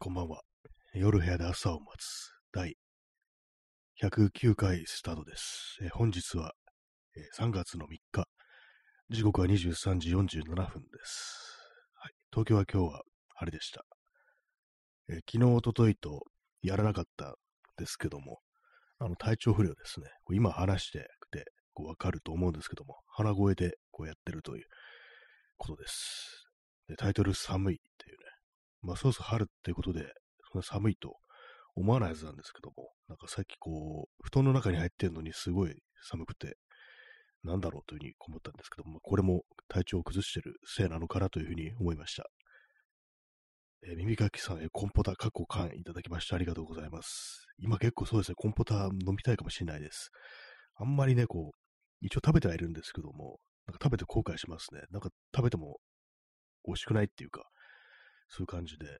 こんばんは。夜部屋で朝を待つ第109回スタートです。えー本日は、えー3月の3日、時刻は23時47分です。はい、東京は今日は晴れでした。えー昨日、おとといとやらなかったんですけども、あの体調不良ですね。今話しててこうわかると思うんですけども、鼻声でこうやってるということです。でタイトル寒いっていうね。まあ、そうそう春っていうことで、そんな寒いと思わないはずなんですけども、なんかさっきこう、布団の中に入ってるのにすごい寒くて、なんだろうというふうに思ったんですけども、まあこれも体調を崩してるせいなのかなというふうに思いました。えー耳かきさんへコンポタ過去缶いただきましてありがとうございます。今結構そうですね、コンポタ飲みたいかもしれないです。あんまりね、こう、一応食べてはいるんですけども、なんか食べて後悔しますね。なんか食べても美味しくないっていうか、そういう感じで。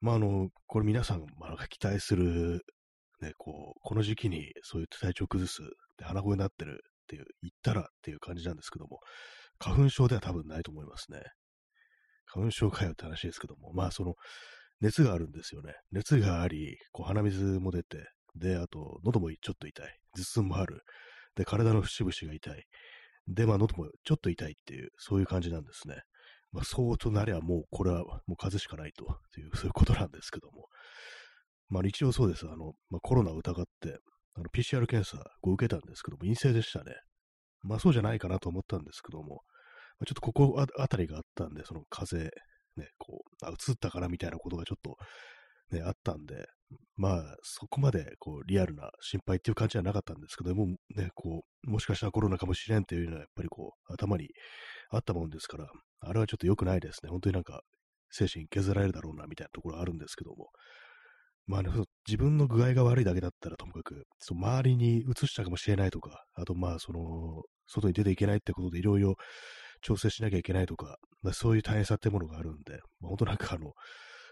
まあ、あの、これ皆さん、まあ、期待する、ね、こう、この時期にそういう体調崩す、で鼻声になってるっていう、言ったらっていう感じなんですけども、花粉症では多分ないと思いますね。花粉症かよって話ですけども、まあ、その、熱があるんですよね。熱があり、こう鼻水も出て、で、あと、喉もちょっと痛い。頭痛もある。で、体の節々が痛い。で、まあ、喉もちょっと痛いっていう、そういう感じなんですね。まあ、そうとなりゃもうこれはもう風邪しかないという、そういうことなんですけども。まあ一応そうです。あの、まあ、コロナを疑って、あの PCR 検査を受けたんですけども、陰性でしたね。まあそうじゃないかなと思ったんですけども、まあ、ちょっとここああたりがあったんで、その風邪、ね、こう、あ、移ったからみたいなことがちょっと、ね、あったんで、まあ、そこまで、こう、リアルな心配っていう感じはなかったんですけども、ね、こう、もしかしたらコロナかもしれんっていうのは、やっぱりこう、頭にあったもんですから、あれはちょっと良くないですね。本当になんか、精神削られるだろうな、みたいなところあるんですけども。まあね、自分の具合が悪いだけだったらともかく、そう周りに移したかもしれないとか、あとまあ、その、外に出ていけないってことでいろいろ調整しなきゃいけないとか、まあ、そういう大変さってものがあるんで、まあ、本当なんかあの、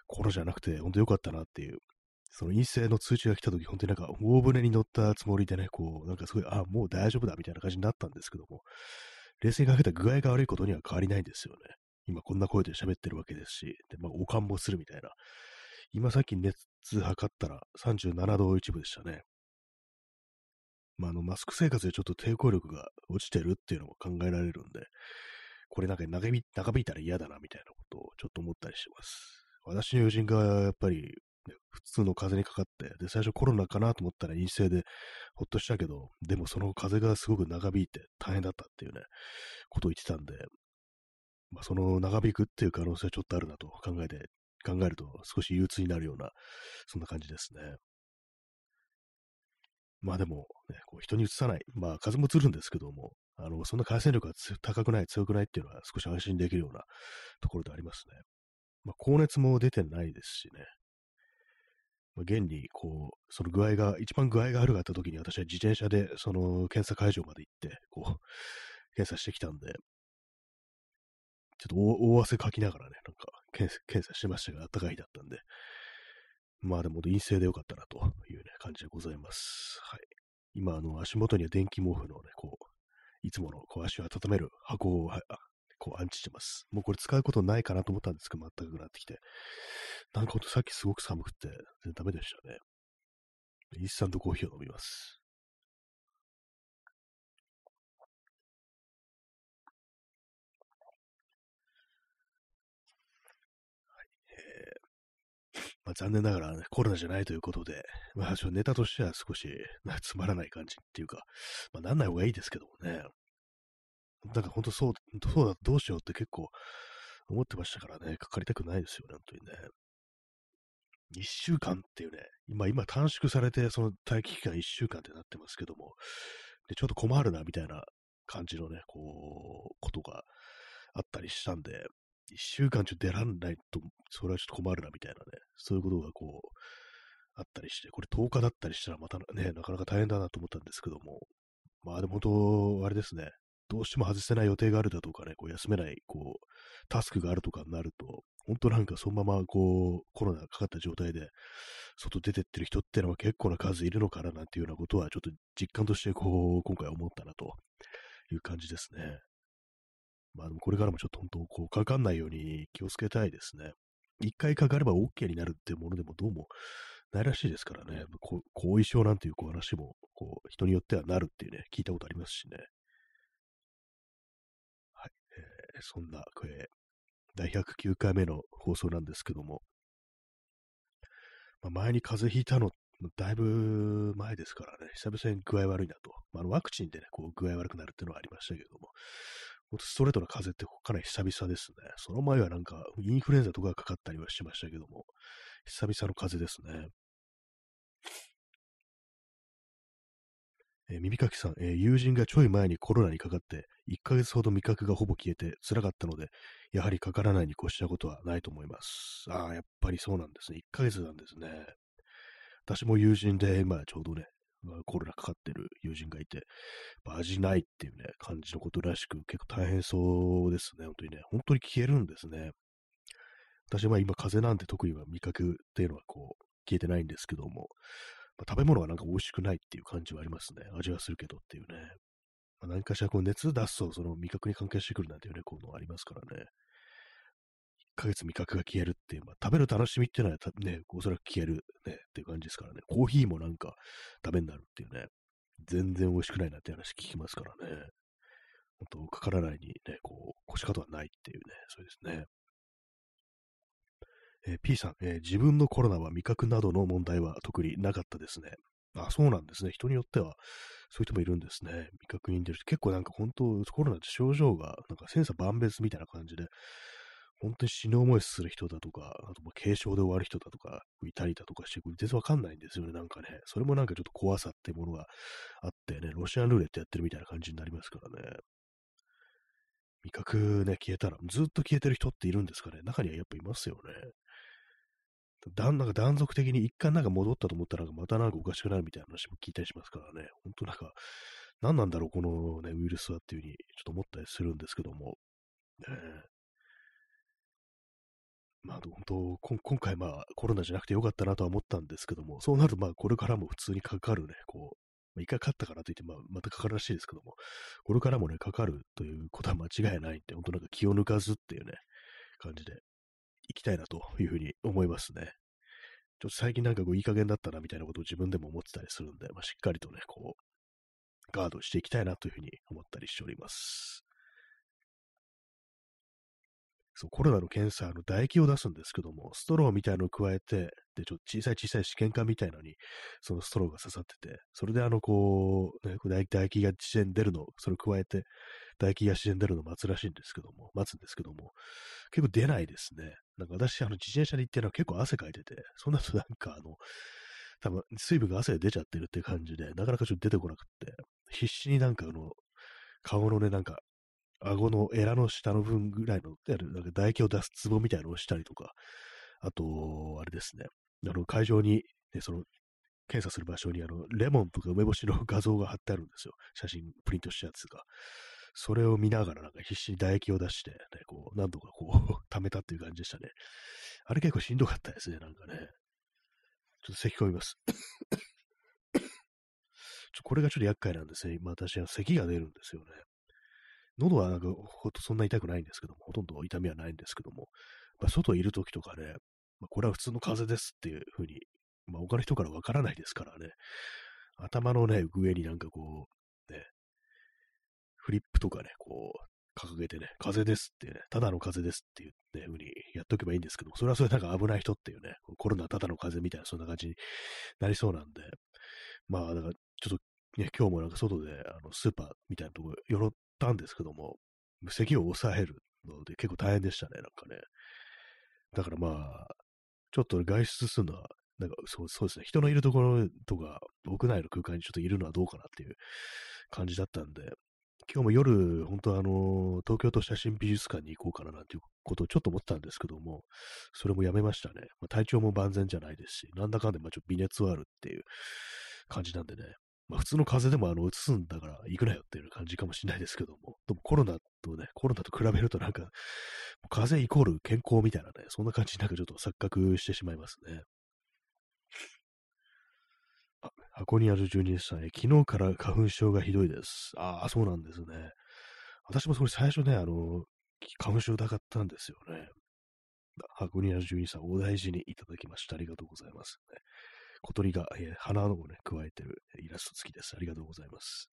コロナじゃなくて、本当良かったなっていう、その陰性の通知が来た時、本当になんか大船に乗ったつもりでね、こう、なんかすごい、あ、もう大丈夫だみたいな感じになったんですけども、冷静にかけた具合が悪いことには変わりないんですよね。今こんな声で喋ってるわけですし、で、まあ、おかんもするみたいな。今さっき熱測ったら37度1分でしたね。まあ、あの、マスク生活でちょっと抵抗力が落ちてるっていうのも考えられるんで、これなんか長引いたら嫌だなみたいなことをちょっと思ったりします。私の友人がやっぱり、普通の風邪にかかって、で、最初コロナかなと思ったら陰性でほっとしたけど、でもその風がすごく長引いて大変だったっていうね、ことを言ってたんで、まあ、その長引くっていう可能性はちょっとあるなと考えて、考えると少し憂鬱になるような、そんな感じですね。まあでも、ね、こう人にうつさない。まあ風もうつるんですけども、あの、そんな感染力が高くない、強くないっていうのは少し安心できるようなところでありますね。まあ高熱も出てないですしね。まあ、現に、こう、その具合が、一番具合が悪かった時に私は自転車でその検査会場まで行って、こう、検査してきたんで、ちょっと大汗かきながらね、なんか検査検査してましたが、あったかい日だったんで、まあでも陰性でよかったなというね、感じでございます。はい。今、あの、足元には電気毛布のね、こう、いつものこう足を温める箱をこう安置してます。もうこれ使うことないかなと思ったんですけど、全くなってきて。なんかほんとさっきすごく寒くて、全然ダメでしたね。インスタントコーヒーを飲みます。えーまあ、残念ながら、ね、コロナじゃないということで、まあ、ネタとしては少し、まあ、つまらない感じっていうか、まあ、なんない方がいいですけどもね。なんか本当そう、そうだ、どうしようって結構思ってましたからね、かかりたくないですよね、本当にね。一週間っていうね、今、今短縮されて、その待機期間一週間ってなってますけども、で、ちょっと困るな、みたいな感じのね、こう、ことがあったりしたんで、一週間ちょっと出らんないと、それはちょっと困るな、みたいなね、そういうことがこう、あったりして、これ10日だったりしたらまたね、なかなか大変だなと思ったんですけども、まあでも本当、あれですね、どうしても外せない予定があるだとかね、こう休めない、こう、タスクがあるとかになると、本当なんかそのままこう、コロナかかった状態で、外出てってる人ってのは結構な数いるのかななんていうようなことは、ちょっと実感としてこう、今回思ったなという感じですね。まあでもこれからもちょっと本当、こう、かかんないように気をつけたいですね。一回かかれば OK になるっていうものでもどうもないらしいですからね、後遺症なんていう話も、こう、人によってはなるっていうね、聞いたことありますしね。はい。えー、そんな、これ、第109回目の放送なんですけども、まあ、前に風邪ひいたの、だいぶ前ですからね、久々に具合悪いなと。まあ、あのワクチンでね、こう具合悪くなるっていうのはありましたけども、ストレートな風邪ってかなり久々ですね。その前はなんかインフルエンザとかかかったりはしましたけども、久々の風邪ですね。えー、耳かきさん、えー、友人がちょい前にコロナにかかって、1ヶ月ほど味覚がほぼ消えて辛かったので、やはりかからないに越したことはないと思います。ああ、やっぱりそうなんですね。1ヶ月なんですね。私も友人で、今ちょうどね、コロナかかってる友人がいて、味ないっていうね、感じのことらしく、結構大変そうですね。本当にね、本当に消えるんですね。私は今風邪なんて特には味覚っていうのはこう、消えてないんですけども、まあ、食べ物はなんか美味しくないっていう感じはありますね。味はするけどっていうね。まあ、何かしらこう熱出すとその味覚に関係してくるなんていうね、こういうのありますからね。1ヶ月味覚が消えるっていう、まあ、食べる楽しみっていうのはね、おそらく消えるね、っていう感じですからね。コーヒーもなんかダメになるっていうね。全然美味しくないなって話聞きますからね。本当かからないにね、こう、腰方はないっていうね、そうですね。えー、P さん、えー、自分のコロナは味覚などの問題は特になかったですね。あ、そうなんですね。人によっては、そういう人もいるんですね。味覚に出る人。結構なんか本当、コロナって症状が、なんか千差万別みたいな感じで、本当に死ぬ思いする人だとか、あともう軽症で終わる人だとか、いたりだとかして、全然わかんないんですよね、なんかね。それもなんかちょっと怖さっていうものがあってね、ロシアンルーレットやってるみたいな感じになりますからね。味覚ね、消えたら、ずっと消えてる人っているんですかね。中にはやっぱいますよね。だんなんか断続的に一回なんか戻ったと思ったら、またなんかおかしくなるみたいな話も聞いたりしますからね。本当なんか、何なんだろう、このね、ウイルスはっていうふうにちょっと思ったりするんですけども。ね、まあ、本当、今回まあコロナじゃなくてよかったなとは思ったんですけども、そうなるとまあこれからも普通にかかるね、こう、一回勝ったからといって、まあ、またかかるらしいですけども、これからもね、かかるということは間違いないんで、本当なんか気を抜かずっていうね、感じで行きたいなというふうに思いますね。ちょっと最近なんかこういい加減だったなみたいなことを自分でも思ってたりするんで、まあ、しっかりとね、こう、ガードしていきたいなというふうに思ったりしております。そう、コロナの検査の唾液を出すんですけども、ストローみたいのを加えて、で、ちょっと小さい小さい試験管みたいのに、そのストローが刺さってて、それであの、こう、ね、唾液が自然に出るの、それを加えて、唾液が自然出るのを待つらしいんですけども、待つんですけども、結構出ないですね。なんか私、あの、自転車で行ってるのは結構汗かいてて、そんなとなんかあの、多分水分が汗で出ちゃってるって感じで、なかなかちょっと出てこなくって、必死になんかあの、顔のね、なんか顎のエラの下の分ぐらいの、なんか唾液を出すツボみたいなのをしたりとか、あと、あれですね、あの、会場に、ね、その、検査する場所に、あの、レモンとか梅干しの画像が貼ってあるんですよ。写真、プリントしたやつが。それを見ながら、なんか必死に唾液を出して、ね、こう、何度かこう、溜めたっていう感じでしたね。あれ結構しんどかったですね、なんかね。ちょっと咳込みます。ちょこれがちょっと厄介なんですね。今私は咳が出るんですよね。喉はなんかほとそんな痛くないんですけども、ほとんど痛みはないんですけども、まあ、外いるときとかね、まあ、これは普通の風邪ですっていうふうに、まあ、他の人からわからないですからね、頭のね、上になんかこう、フリップとかね、こう、掲げてね、風ですってね、ただの風ですっていうね、ふうにやっとけばいいんですけど、それはそれなんか危ない人っていうね、コロナただの風みたいな、そんな感じになりそうなんで、まあ、だからちょっとね、今日もなんか外で、あの、スーパーみたいなところ、よろったんですけども、咳を抑えるので結構大変でしたね、なんかね。だからまあ、ちょっと外出するのは、なんかそうそうですね、人のいるところとか、屋内の空間にちょっといるのはどうかなっていう感じだったんで、今日も夜、本当あの、東京都写真美術館に行こうかななんていうことをちょっと思ったんですけども、それもやめましたね。まあ、体調も万全じゃないですし、なんだかんでまあちょっと微熱はあるっていう感じなんでね、まあ、普通の風邪でもあの、移すんだから行くなよっていう感じかもしれないですけども、でもコロナとね、コロナと比べるとなんか、風邪イコール健康みたいなね、そんな感じになんかちょっと錯覚してしまいますね。あ、箱にある12歳、昨日から花粉症がひどいです。ああ、そうなんですね。私もそれ最初ね、あの、花粉症疑ったんですよね。箱庭12さん、お大事にいただきました。ありがとうございます。小鳥が、えー、花をね、加えてるイラスト付きです。ありがとうございます。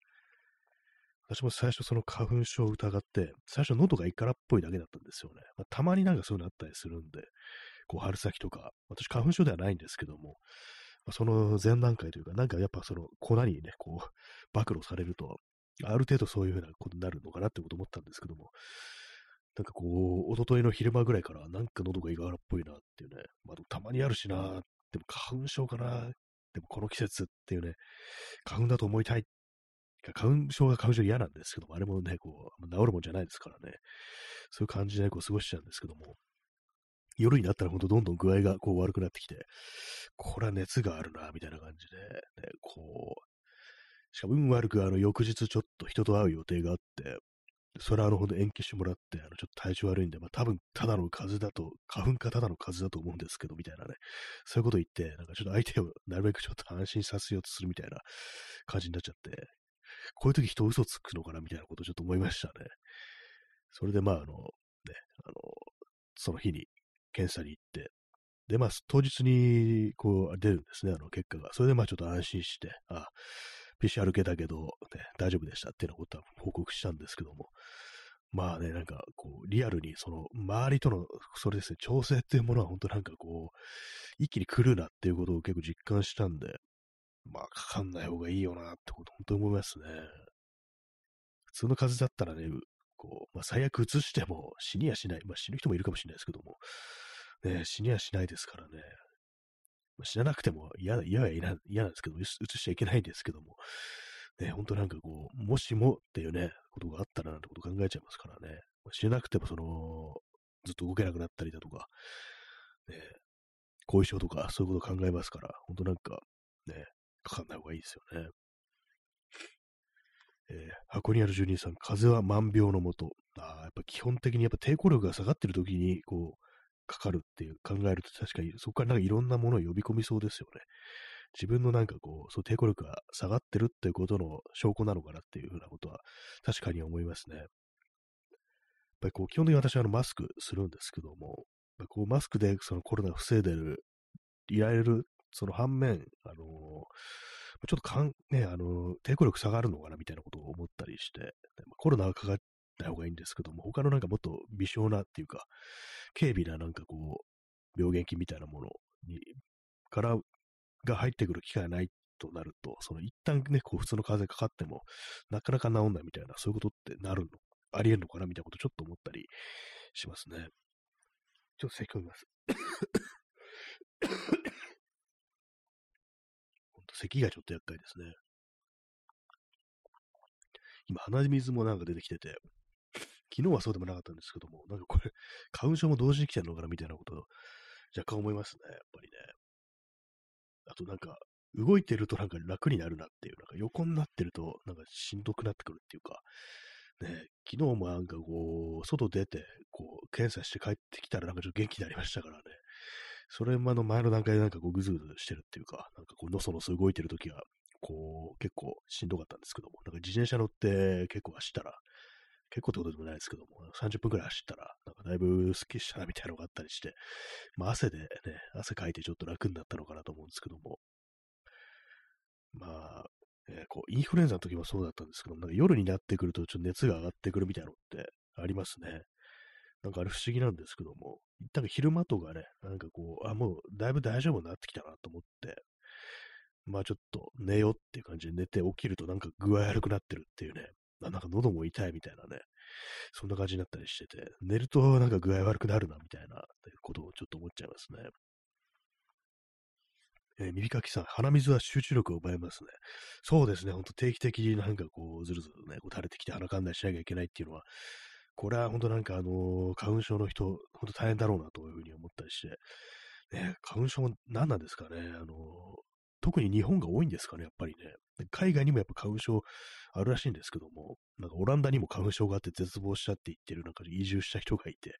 私も最初その花粉症を疑って、最初喉がいからっぽいだけだったんですよね。まあ、たまになんかそういうのあったりするんで、こう春先とか、私花粉症ではないんですけども、その前段階というか、なんかやっぱその粉にね、こう、暴露されると、ある程度そういうふうなことになるのかなってこと思ったんですけども、なんかこう、おとといの昼間ぐらいから、なんか喉がいがらっぽいなっていうね、まあ、たまにあるしな、でも花粉症かな、でもこの季節っていうね、花粉だと思いたい。花粉症が花粉症嫌なんですけども、あれもね、こう、治るもんじゃないですからね。そういう感じでこう過ごしちゃうんですけども、夜になったら本当どんどん具合がこう悪くなってきて、これは熱があるな、みたいな感じで、ね、こう、しかも運悪くあの翌日ちょっと人と会う予定があって、それはあのほんと延期してもらって、あのちょっと体調悪いんで、まあ多分ただの風邪だと、花粉かただの風だと思うんですけど、みたいなね、そういうこと言って、なんかちょっと相手をなるべくちょっと安心させようとするみたいな感じになっちゃって、こういう時人嘘つくのかなみたいなことをちょっと思いましたね。それでまあ、あの、ね、あの、その日に検査に行って、で、まあ、当日に、こう、出るんですね、あの、結果が。それでまあ、ちょっと安心して、あ、PCR 系だけど、ね、大丈夫でしたっていうようなことは報告したんですけども、まあね、なんか、こう、リアルに、その、周りとの、それですね、調整っていうものは本当なんかこう、一気に来るなっていうことを結構実感したんで、まあ、かかんない方がいいよなってこと、本当に思いますね。普通の風邪だったらね、こう、まあ、最悪移しても死にはしない。まあ、死ぬ人もいるかもしれないですけども、ね、死にはしないですからね。死ななくても嫌嫌は嫌なんですけど、移しちゃいけないんですけども、ね、本当なんかこう、もしもっていうね、ことがあったらなんてこと考えちゃいますからね。死ななくてもその、ずっと動けなくなったりだとか、ね、後遺症とかそういうこと考えますから、本当なんか、ね、かかんない方がいいですよね。えー、箱にある住人さん、風は万病のもと。あやっぱ基本的にやっぱ抵抗力が下がってる時に、こう、かかるっていう考えると確かにそこからなんかいろんなものを呼び込みそうですよね。自分のなんかこう、そう抵抗力が下がってるっていうことの証拠なのかなっていうふうなことは確かに思いますね。やっぱりこう、基本的に私はあのマスクするんですけども、こうマスクでそのコロナを防いでる、いられるその反面、あのー、ちょっとかん、ね、あのー、抵抗力下がるのかなみたいなことを思ったりして、コロナはかかった方がいいんですけども、他のなんかもっと微小なっていうか、軽微ななんかこう、病原菌みたいなものに、からが入ってくる機会がないとなると、その一旦ね、こう普通の風邪かかっても、なかなか治んないみたいな、そういうことってなるの、ありえるのかなみたいなことちょっと思ったりしますね。ちょっと咳込みます。咳がちょっと厄介ですね。今、鼻水もなんか出てきてて、昨日はそうでもなかったんですけども、なんかこれ、花粉症も同時に来てるのかなみたいなこと若干思いますね、やっぱりね。あとなんか、動いてるとなんか楽になるなっていう、なんか横になってるとなんかしんどくなってくるっていうか、ね、昨日もなんかこう、外出て、こう、検査して帰ってきたらなんかちょっと元気になりましたからね。それもあの前の段階でなんかこうぐずぐずしてるっていうか、なんかこうのそのそ動いてるときは、こう結構しんどかったんですけども、なんか自転車乗って結構走ったら、結構ってことでもないですけども、30分くらい走ったら、なんかだいぶスッキリしたなみたいなのがあったりして、まあ汗でね、汗かいてちょっと楽になったのかなと思うんですけども、まあ、えー、こうインフルエンザの時もそうだったんですけども、なんか夜になってくるとちょっと熱が上がってくるみたいなのってありますね。なんかあれ不思議なんですけども、一旦昼間とかね、なんかこう、あ、もうだいぶ大丈夫になってきたなと思って、まあちょっと寝ようっていう感じで寝て起きるとなんか具合悪くなってるっていうね、なんか喉も痛いみたいなね、そんな感じになったりしてて、寝るとなんか具合悪くなるなみたいなことをちょっと思っちゃいますね。えー、耳かきさん、鼻水は集中力を奪いますね。そうですね、ほんと定期的になんかこう、ずるずるね、こう垂れてきて鼻かんだりしなきゃいけないっていうのは、これは本当なんかあの、花粉症の人、本当大変だろうなというふうに思ったりして、ね、花粉症も何なんですかね、あの、特に日本が多いんですかね、やっぱりね。海外にもやっぱ花粉症あるらしいんですけども、なんかオランダにも花粉症があって絶望したって言ってる、なんか移住した人がいて、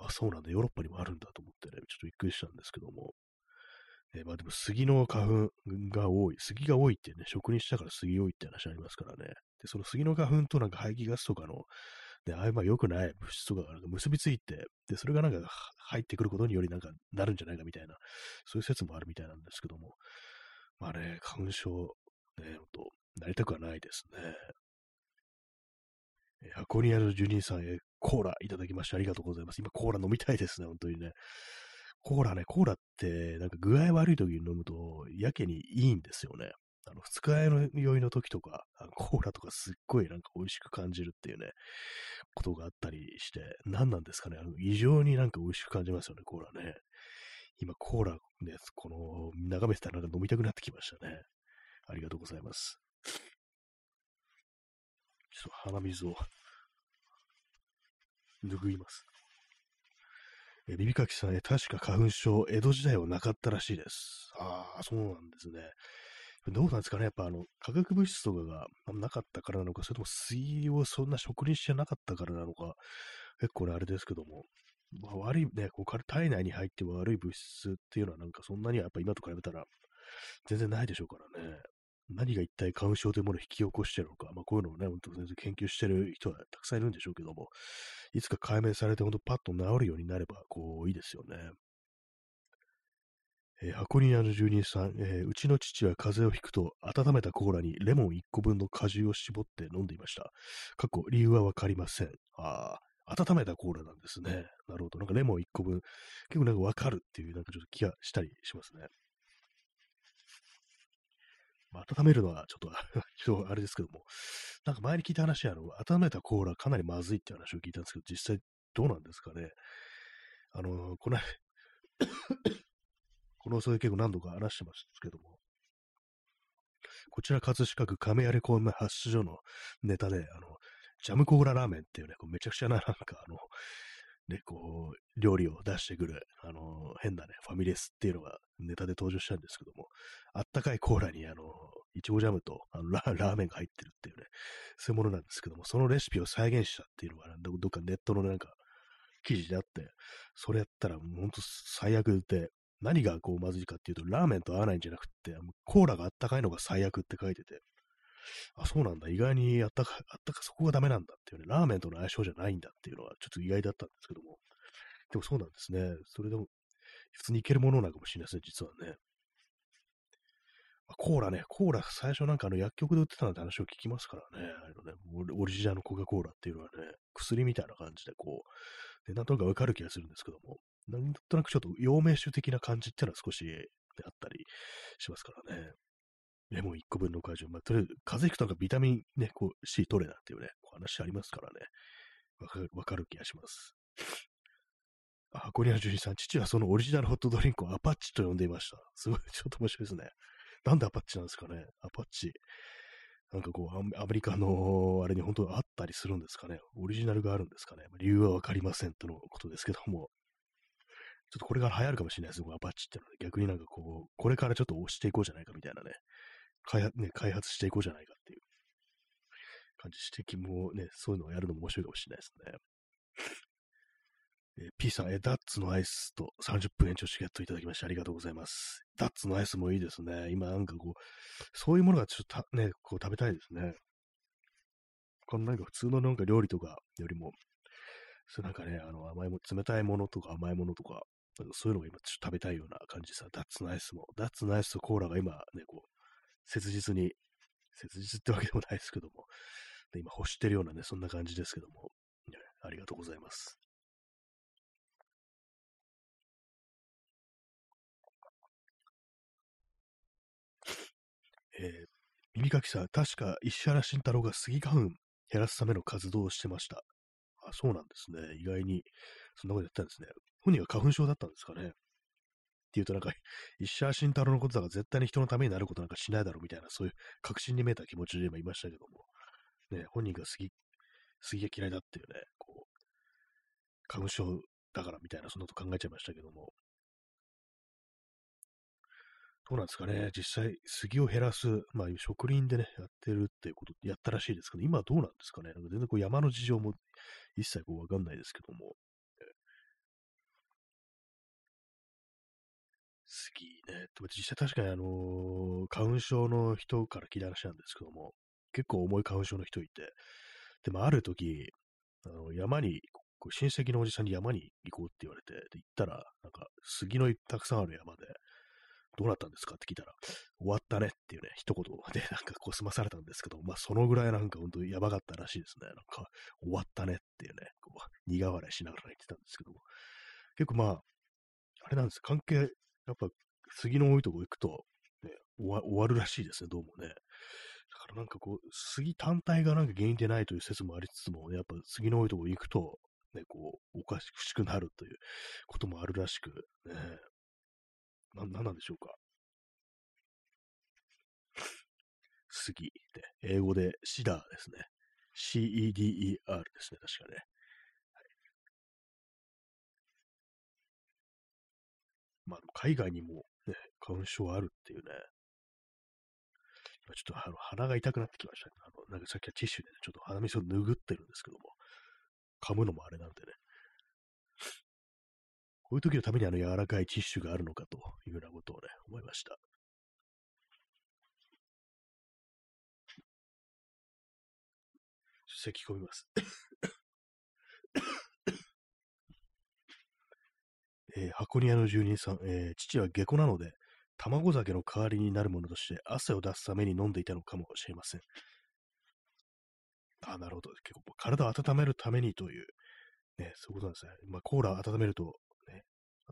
あ、そうなんだ、ヨーロッパにもあるんだと思ってね、ちょっとびっくりしたんですけども、えー、まあでも杉の花粉が多い、杉が多いってね、職人したから杉多いって話ありますからね。で、その杉の花粉となんか排気ガスとかので、あいま良くない物質とかがなんか結びついて、で、それがなんか入ってくることによりなんかなるんじゃないかみたいな、そういう説もあるみたいなんですけども、まあね、花粉症、ね、ほんと、なりたくはないですね。え箱庭の住人さんへコーラいただきましてありがとうございます。今コーラ飲みたいですね、本当にね。コーラね、コーラって、なんか具合悪い時に飲むと、やけにいいんですよね。あの、二日酔いの酔いの時とか、コーラとかすっごいなんか美味しく感じるっていうね、ことがあったりして、何なんですかね、あの異常になんか美味しく感じますよね、コーラね。今、コーラね、この、眺めてたらなんか飲みたくなってきましたね。ありがとうございます。ちょっと鼻水を拭います。えビビカキさん、確か花粉症、江戸時代はなかったらしいです。ああ、そうなんですね。どうなんですかねやっぱあの、化学物質とかがなかったからなのか、それとも水をそんな食にしてなかったからなのか、結構ね、あれですけども、まあ、悪いね、こう体内に入って悪い物質っていうのはなんかそんなにはやっぱ今と比べたら全然ないでしょうからね。何が一体花粉症というものを引き起こしているのか、まあこういうのをね、本当全然研究している人はたくさんいるんでしょうけども、いつか解明されて本当パッと治るようになれば、こう、いいですよね。えー、箱庭の住人さん、えー、うちの父は風邪をひくと、温めたコーラにレモン1個分の果汁を絞って飲んでいました。過去、理由はわかりません。ああ、温めたコーラなんですね。なるほど。なんかレモン1個分、結構なんかわかるっていう、なんかちょっと気がしたりしますね。温めるのはちょっとちょっとあれですけども、なんか前に聞いた話あの、温めたコーラかなりまずいって話を聞いたんですけど、実際どうなんですかね。あの、この このそれ結構何度か話してますけども、こちら葛飾区亀有公園発出所のネタで、あの、ジャムコーララーメンっていうね、こうめちゃくちゃな、なんかあの、ね、こう、料理を出してくる、あの、変なね、ファミレスっていうのがネタで登場したんですけども、あったかいコーラに、あの、いちごジャムとあの ラーメンが入ってるっていうね、そういうものなんですけども、そのレシピを再現したっていうのが、どどっかネットのなんか、記事であって、それやったら、もうほんと最悪で、何がこうまずいかっていうと、ラーメンと合わないんじゃなくて、コーラがあったかいのが最悪って書いてて、あ、そうなんだ。意外にあったか、あったか、そこがダメなんだっていうね、ラーメンとの相性じゃないんだっていうのはちょっと意外だったんですけども。でもそうなんですね。それでも、普通にいけるものなのかもしれないですね、実はね。コーラね、コーラ最初なんかあの薬局で売ってたなんて話を聞きますからね、あのねオリジナルのコカ・コーラっていうのはね、薬みたいな感じでこう、でなんとなくわかる気がするんですけども、なんとなくちょっと陽明酒的な感じっていうのは少し、ね、あったりしますからね。レモン1個分の果汁。まあ、とりあえず、風邪ひくとかビタミンね、こう C 取れなっていうね、話ありますからね。わかる、わかる気がします。あ、箱庭樹里さん、父はそのオリジナルホットドリンクをアパッチと呼んでいました。すごい、ちょっと面白いですね。なんでアパッチなんですかねアパッチ。なんかこう、アメリカのあれに本当あったりするんですかねオリジナルがあるんですかね理由はわかりませんとのことですけども。ちょっとこれから流行るかもしれないですアパッチってのは、ね、逆になんかこう、これからちょっと押していこうじゃないかみたいなね、開発,、ね、開発していこうじゃないかっていう感じ、指摘もね、そういうのをやるのも面白いかもしれないですね。えー、P さん、えダッツのアイスと30分延長チケットいただきましてありがとうございます。ダッツのアイスもいいですね。今なんかこう、そういうものがちょっとね、こう食べたいですね。このなんか普通のなんか料理とかよりも、そうなんかね、あの甘いも、冷たいものとか甘いものとか、そういうのが今ちょっと食べたいような感じさ、ダッツのアイスも。ダッツのアイスとコーラが今ね、こう、切実に、切実ってわけでもないですけども、で今欲してるようなね、そんな感じですけども、ありがとうございます。えー、耳かきさん、確か石原慎太郎が杉花粉減らすための活動をしてました。あ、そうなんですね。意外に、そんなことやったんですね。本人が花粉症だったんですかね。っていうとなんか、石原慎太郎のことだから絶対に人のためになることなんかしないだろうみたいな、そういう確信に見えた気持ちで今いましたけども、ね、本人が杉、杉が嫌いだっていうね、こう、花粉症だからみたいな、そんなこと考えちゃいましたけども、どうなんですかね。実際、杉を減らす、まあ、植林でね、やってるっていうこと、やったらしいですけど、今はどうなんですかね。なんか全然こう山の事情も一切こうわかんないですけども、杉ね。実際確かにあの、花粉症の人から聞いた話なんですけども、結構重い花粉症の人いて、でもある時、あの山に、親戚のおじさんに山に行こうって言われて、で行ったら、なんか杉のたくさんある山で、どうなったんですかって聞いたら、終わったねっていうね、一言でなんかこう済まされたんですけど、まあそのぐらいなんか本当やばかったらしいですね。なんか終わったねっていうね、こう苦笑いしながら言ってたんですけども、結構まあ、あれなんです関係、やっぱ杉の多いとこ行くと、ね、終わ終わるらしいですね、どうもね。だからなんかこう、杉単体がなんか原因でないという説もありつつも、ね、やっぱ杉の多いとこ行くと、ね、こう、おかしくなるということもあるらしく、ね、な、なんなんでしょうか。杉で、英語でシダーですね。C-E-D-E-R ですね、確かね。まあ、海外にもね、花粉症あるっていうね。ちょっとあの鼻が痛くなってきましたね。あのなんかさっきはティッシュで、ね、ちょっと鼻水を拭ってるんですけども、噛むのもあれなんでね。こういう時のためにあの柔らかいティッシュがあるのかというようなことをね、思いました。咳込みます。えー、箱庭の住人さん、えー、父は下戸なので、卵酒の代わりになるものとして汗を出すために飲んでいたのかもしれません。あ、なるほど。結構体を温めるためにという、ね、そういうことなんですね。まあ、コーラを温めるとね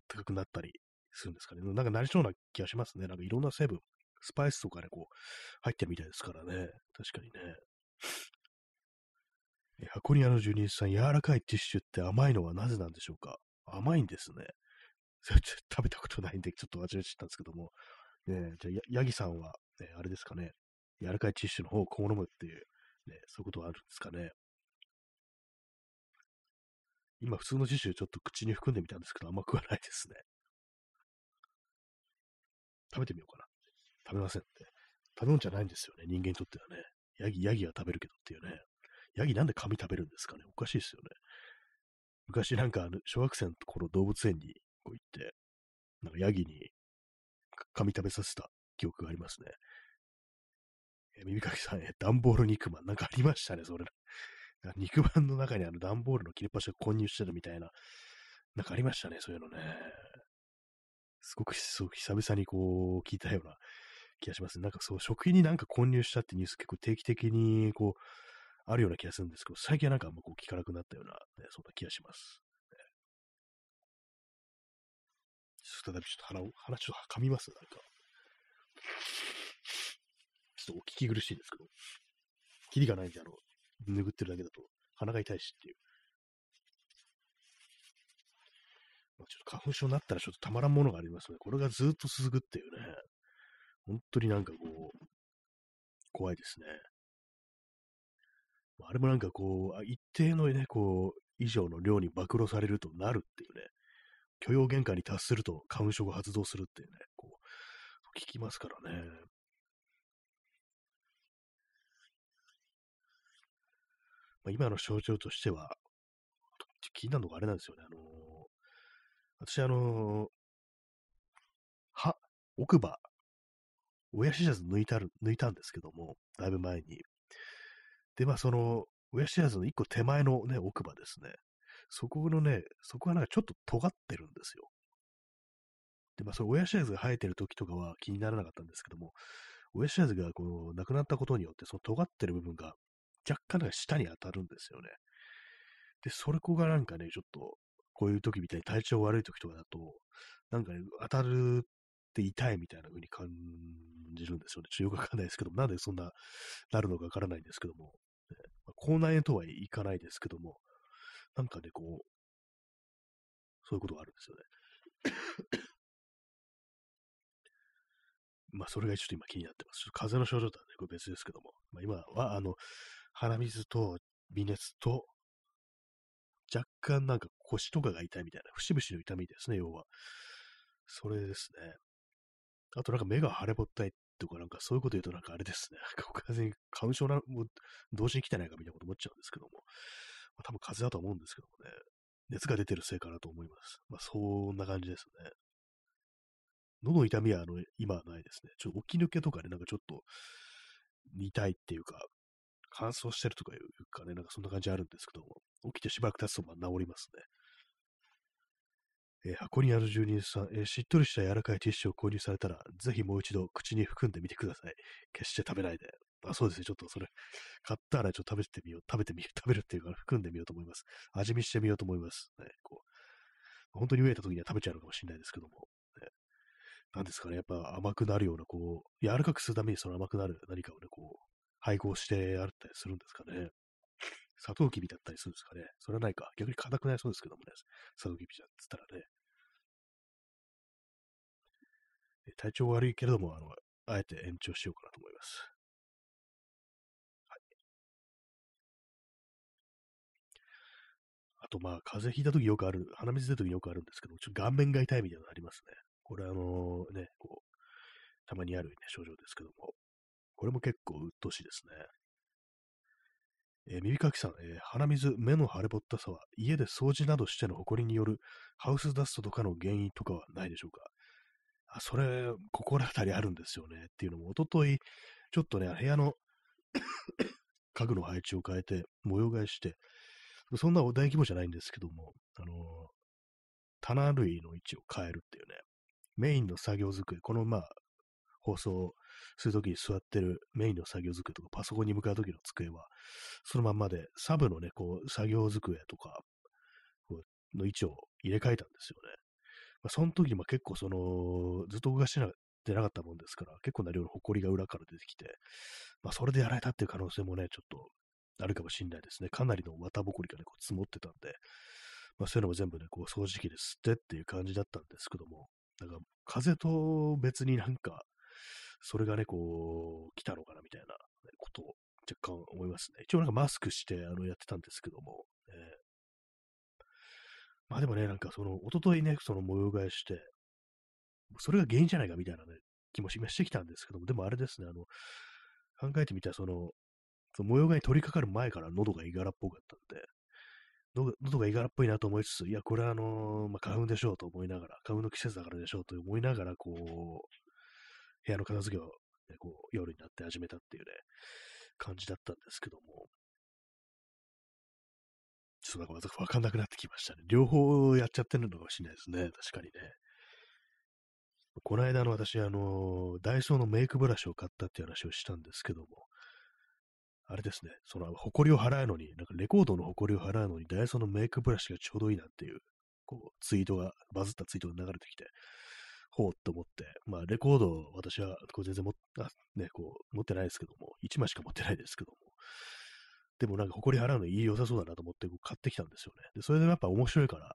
暖かくなったりするんですかね。なんかなりそうな気がしますね。なんかいろんな成分、スパイスとかね、こう、入ってるみたいですからね。確かにね。箱庭の住人さん、柔らかいティッシュって甘いのはなぜなんでしょうか？甘いんですね。食べたことないんで、ちょっと忘れちゃったんですけども。ね、じゃあ、ヤギさんは、ね、あれですかね。柔らかいティッシュの方を好むっていう、ね、そういうことはあるんですかね。今普通のティッシュちょっと口に含んでみたんですけど、甘くはないですね。食べてみようかな。食べませんって。食べ物じゃないんですよね、人間にとってはね。ヤギ、ヤギは食べるけどっていうね。ヤギなんで髪食べるんですかねおかしいですよね。昔なんか、小学生の頃動物園にこう行って、なんかヤギに髪食べさせた記憶がありますね。え耳かきさん、え、段ボール肉まん。なんかありましたね、それ。肉まんの中にあの段ボールの切れ端が混入してるみたいな、なんかありましたね、そういうのね。すごく、すごく久々にこう、聞いたような気がします。ねなんかそう、食品になんか混入したってニュース結構定期的にこう、あるような気がするんですけど、最近はなんかあんまこう聞かなくなったような、ね、そんな気がします。再びちょっと鼻を、鼻ちょっと噛みます、なんか。ちょっとお聞き苦しいですけど。キリがないんで、あの、拭ってるだけだと鼻が痛いしっていう。まあ、ちょっと花粉症になったらちょっとたまらんものがありますので、これがずっと続くっていうね、本当になんかこう、怖いですね。あれもなんかこう、一定のね、こう、以上の量に暴露されるとなるっていうね、許容限界に達すると花粉症が発動するっていうね、こう、聞きますからね。まあ、今の症状としては、気になるのがあれなんですよね。あのー、私、あのー、歯、奥歯、親知らず抜いたる、抜いたんですけども、だいぶ前に。で、まあ、その、親知らずの一個手前のね、奥歯ですね。そこのね、そこはなんかちょっと尖ってるんですよ。で、まあ、その親知らずが生えてる時とかは気にならなかったんですけども、親知らずがこう、なくなったことによって、その尖ってる部分が若干なんか下に当たるんですよね。で、それこがなんかね、ちょっと、こういう時みたいに体調悪い時とかだと、なんかね、当たるって痛いみたいな風に感じるんですよね。ちょっとよくわかんないですけども、なんでそんな、なるのかわからないんですけども、ねまあ、口内炎とはいかないですけども、なんかね、こう、そういうことがあるんですよね。まあ、それがちょっと今気になってます。ちょっと風邪の症状とはね、これ別ですけども、まあ、今は、あの、鼻水と微熱と、若干なんか腰とかが痛いみたいな、節々の痛みですね、要は。それですね。あとなんか目が腫れぼったいとか、なんかそういうこと言うとなんかあれですね。完全に花粉症な、もう同時に来てないかみたいなこと思っちゃうんですけども。まあ、多分風邪だと思うんですけどもね。熱が出てるせいかなと思います。まあそんな感じですね。喉の痛みはあの今はないですね。ちょっと起き抜けとかね、なんかちょっと痛いっていうか、乾燥してるとかいうかね、なんかそんな感じあるんですけども、起きてしばらく経つとまあ治りますね。えー、箱にある住人さん、えー、しっとりした柔らかいティッシュを購入されたら、ぜひもう一度口に含んでみてください。決して食べないで。あ、そうですね。ちょっとそれ、買ったらちょっと食べてみよう。食べてみよう。食べるっていうか、含んでみようと思います。味見してみようと思います。ね、こう本当に飢えた時には食べちゃうのかもしれないですけども。ね、なんですかね。やっぱ甘くなるような、こう、柔らかくするためにその甘くなる何かをね、こう、配合してあったりするんですかね。サトウキビだったりするんですかね。それはないか。逆に硬くなりそうですけどもね。サトウキビじゃっつったらね。体調悪いけれども、あの、あえて延長しようかなと思います。と、まあ、風邪ひいた時よくある、鼻水出る時よくあるんですけど、ちょっと顔面が痛いみたいなのありますね。これあのね、こう、たまにある、ね、症状ですけども、これも結構鬱陶しいですね。えー、耳かきさん、えー、鼻水、目の腫れぼったさは、家で掃除などしての埃によるハウスダストとかの原因とかはないでしょうか？あ、それ、心当たりあるんですよね。っていうのも、おととい、ちょっとね、部屋の 家具の配置を変えて、模様替えして、そんな大規模じゃないんですけども、あの、棚類の位置を変えるっていうね、メインの作業机、このまあ、放送するときに座ってるメインの作業机とか、パソコンに向かうときの机は、そのまんまで、サブのね、こう、作業机とか、の位置を入れ替えたんですよね。まあ、その時にま結構その、ずっと動かしてなかったもんですから、結構な量の埃が裏から出てきて、まあ、それでやられたっていう可能性もね、ちょっとあるかもしれないですね。かなりの綿ぼこりがね、こう積もってたんで、まあ、そういうのも全部ね、こう掃除機で吸ってっていう感じだったんですけども、なんか風と別になんか、それがね、こう、来たのかなみたいなことを若干思いますね。一応なんかマスクしてあのやってたんですけども、えーまあでもね、なんかその、おとといね、その模様替えして、それが原因じゃないかみたいなね、気も示してきたんですけども、でもあれですね、あの、考えてみたら、その、その模様替えに取り掛かる前から喉がいがらっぽかったんで、喉がいがらっぽいなと思いつつ、いや、これはあのー、まあ、花粉でしょうと思いながら、花粉の季節だからでしょうと思いながら、こう、部屋の片付けを、ね、こう、夜になって始めたっていうね、感じだったんですけども、ちょっとなんかわかんなくなってきましたね。両方やっちゃってるのかもしれないですね。確かにね。この間の私、あの、ダイソーのメイクブラシを買ったっていう話をしたんですけども、あれですね、その、埃を払うのに、なんかレコードの埃を払うのに、ダイソーのメイクブラシがちょうどいいなっていう、こう、ツイートが、バズったツイートが流れてきて、ほうって思って、まあ、レコード、私は、こう全然もあ、ね、こう、持ってないですけども、1枚しか持ってないですけども、でもなんか埃払うのいい良さそうだなと思ってこう買ってきたんですよね。で、それでやっぱ面白いから、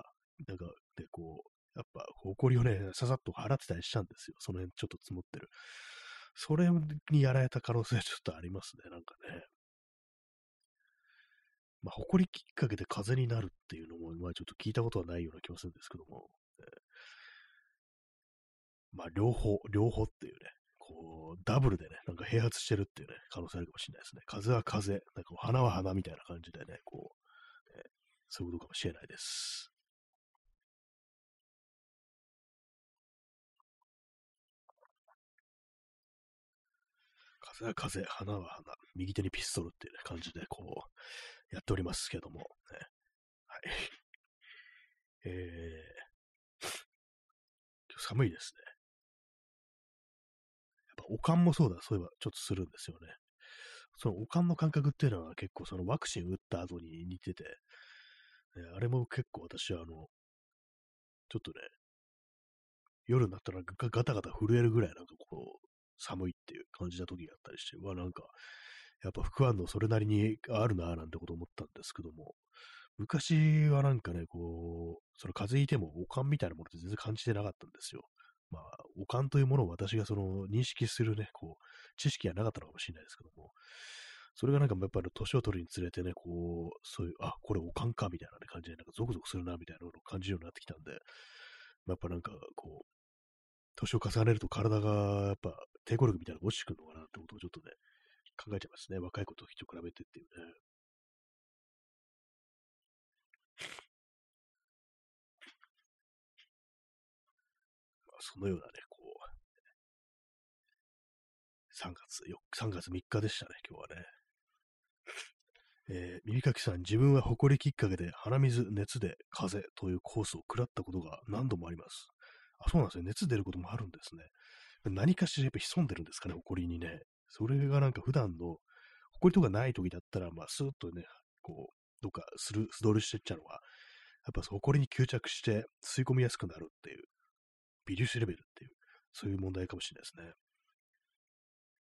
なんか、で、こう、やっぱ埃をね、ささっと払ってたりしたんですよ。その辺ちょっと積もってる。それにやられた可能性はちょっとありますね、なんかね。まあ、埃きっかけで風になるっていうのも、まあちょっと聞いたことはないような気もするんですけども、えー、まあ両方、両方っていうね、こう、ダブルでね、なんか併発してるっていうね、可能性あるかもしれないですね。風は風、なんか花は花みたいな感じでね、こう、えー、そういうことかもしれないです。風は風、花は花、右手にピストルっていう、ね、感じで、こう、やっておりますけども、ね、はい。えー、寒いですね。やっぱおかんもそうだ、そういえばちょっとするんですよね。そのおかんの感覚っていうのは結構そのワクチン打った後に似てて、ね、あれも結構私はあの、ちょっとね、夜になったらガタガタ震えるぐらいなんかこう、寒いっていう感じな時があったりして、うわ、なんか、やっぱ副反応それなりにあるなぁなんてこと思ったんですけども、昔はなんかね、こう、その風邪ひいてもおかんみたいなものって全然感じてなかったんですよ。まあ、おかんというものを私がその認識するね、こう、知識がなかったのかもしれないですけども、それがなんかやっぱり年を取るにつれてね、こう、そういう、あ、これおかんかみたいな、ね、感じで、なんかゾクゾクするなみたいなのを感じるようになってきたんで、やっぱなんかこう、年を重ねると体がやっぱ抵抗力みたいなのが落ちてくるのかなってことをちょっとね、考えちゃいますね。若い子と比べてっていうね。そのようなね、こう、3月4、3月3日でしたね、今日はね。えー、耳かきさん、自分は埃きっかけで鼻水、熱で風邪というコースを食らったことが何度もあります。あ、そうなんですね。熱出ることもあるんですね。何かしらやっぱ潜んでるんですかね、埃にね。それがなんか普段の、埃とかない時だったら、まあ、スーッとね、こう、どっかする、素通りしてっちゃうのは、やっぱ埃に吸着して吸い込みやすくなるっていう、微粒子レベルっていう、そういう問題かもしれないですね。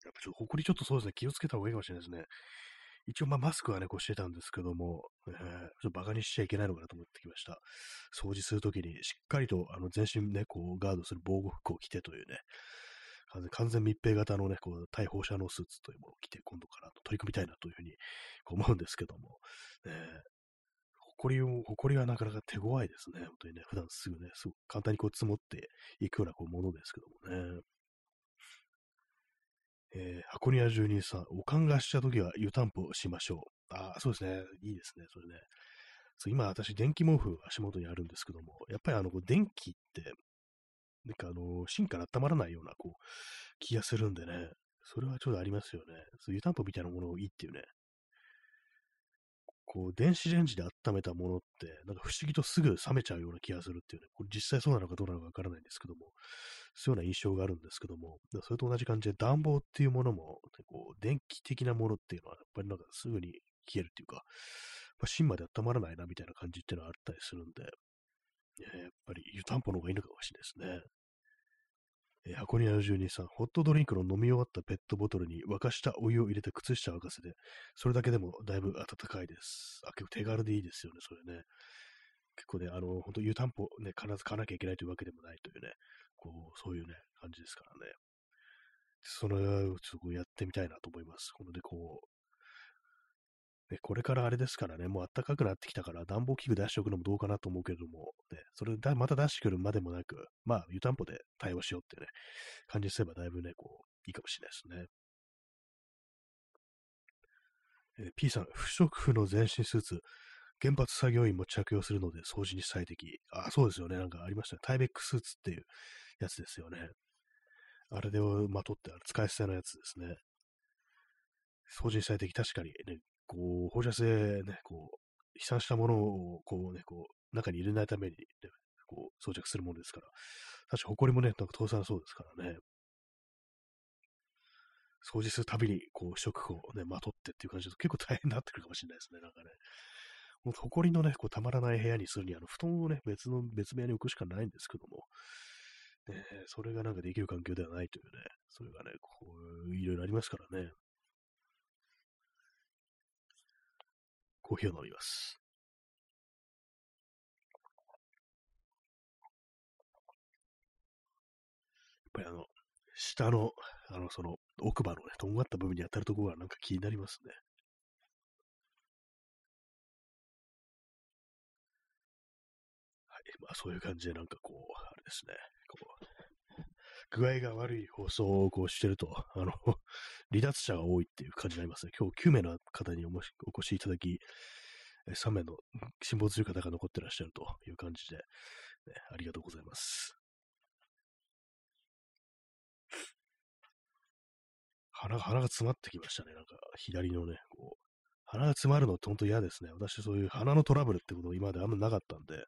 やっぱちょっと埃ちょっとそうですね、気をつけた方がいいかもしれないですね。一応、まあ、マスクはね、こうしてたんですけども、えー、ちょっとバカにしちゃいけないのかなと思ってきました。掃除するときに、しっかりと、あの、全身ね、こう、ガードする防護服を着てというね、完全密閉型のね、こう、対放射能スーツというものを着て、今度から取り組みたいなというふうに思うんですけども、ね、誇りを、誇りはなかなか手強いですね。本当にね、普段すぐね、すごく簡単にこう積もっていくようなこうものですけどもね。えー、箱庭住人さん、おかんがしたときは湯たんぽしましょう。ああ、そうですね。いいですね。それね。そう今、私、電気毛布足元にあるんですけども、やっぱりあの、電気って、なんかあの、芯から温まらないような、こう、気がするんでね、それはちょっとありますよね。そう湯たんぽみたいなものをいいっていうね。こう、電子レンジで温めたものって、なんか不思議とすぐ冷めちゃうような気がするっていうね。これ実際そうなのかどうなのかわからないんですけども、そういうような印象があるんですけども、それと同じ感じで暖房っていうものも、こう、電気的なものっていうのは、やっぱりなんかすぐに消えるっていうか、ま芯まで温まらないなみたいな感じっていうのはあったりするんで、やっぱり湯たんぽの方がいいのかもしれないですね。え、箱庭の住人さん、ホットドリンクの飲み終わったペットボトルに沸かしたお湯を入れて靴下を沸かせて、それだけでもだいぶ暖かいです。あ、結構手軽でいいですよね、それね。結構ね、あの、本当湯たんぽね、必ず買わなきゃいけないというわけでもないというね、こう、そういうね、感じですからね。その、ちょっとやってみたいなと思います。こので、こう、ね、これからあれですからね、もう暖かくなってきたから暖房器具出しておくのもどうかなと思うけれども、ね、それだまた出してくるまでもなく、まあ湯たんぽで対応しようってね、感じすればだいぶね、こう、いいかもしれないですね。えー、P さん、不織布の全身スーツ、原発作業員も着用するので掃除に最適。あ、そうですよね。なんかありましたね。タイベックスーツっていうやつですよね。あれでまとって、使い捨てのやつですね。掃除に最適、確かにね、こう、放射性ね、こう、飛散したものを、こうね、こう、中に入れないために、ね、こう、装着するものですから、確か埃もね、なんか通さなそうですからね。掃除するたびに、こう、食をね、まとってっていう感じだと結構大変になってくるかもしれないですね、なんかね。もう、埃のね、こう、たまらない部屋にするに、あの、布団をね、別の、別部屋に置くしかないんですけども、ね、それがなんかできる環境ではないというね、それがね、こう、いろいろありますからね。コーヒーを飲みます。やっぱりあの、下の、あの、その、奥歯のね、とんがった部分に当たるところがなんか気になりますね。はい。まあ、そういう感じで、なんかこう、あれですね。こう、具合が悪い放送をこうしてると、あの、離脱者が多いっていう感じになりますね。今日9名の方にお越しいただき、3名の辛抱強い方が残ってらっしゃるという感じで、ね、ありがとうございます。鼻が、鼻が詰まってきましたね。なんか、左のね、こう、鼻が詰まるのって本当嫌ですね。私、そういう鼻のトラブルってこと今まであんまなかったんで、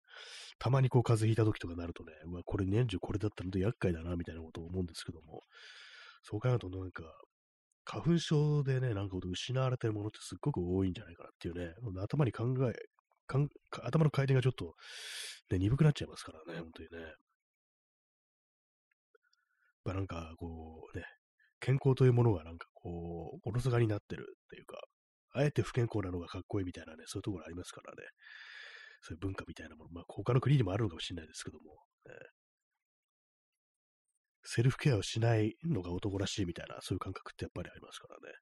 たまにこう風邪ひいた時とかになるとね、うわ、これ年中これだったら本当厄介だな、みたいなことを思うんですけども、そう考えるとなんか、花粉症でね、なんか失われてるものってすっごく多いんじゃないかなっていうね、頭に考え、かん頭の回転がちょっと、ね、鈍くなっちゃいますからね、本当にね。まあなんか、こうね、健康というものがなんかこう、おろそかになってるっていうか、あえて不健康なのがかっこいいみたいなね、そういうところありますからね。そういう文化みたいなもの、まあ他の国にもあるのかもしれないですけども、ね、セルフケアをしないのが男らしいみたいな、そういう感覚ってやっぱりありますからね。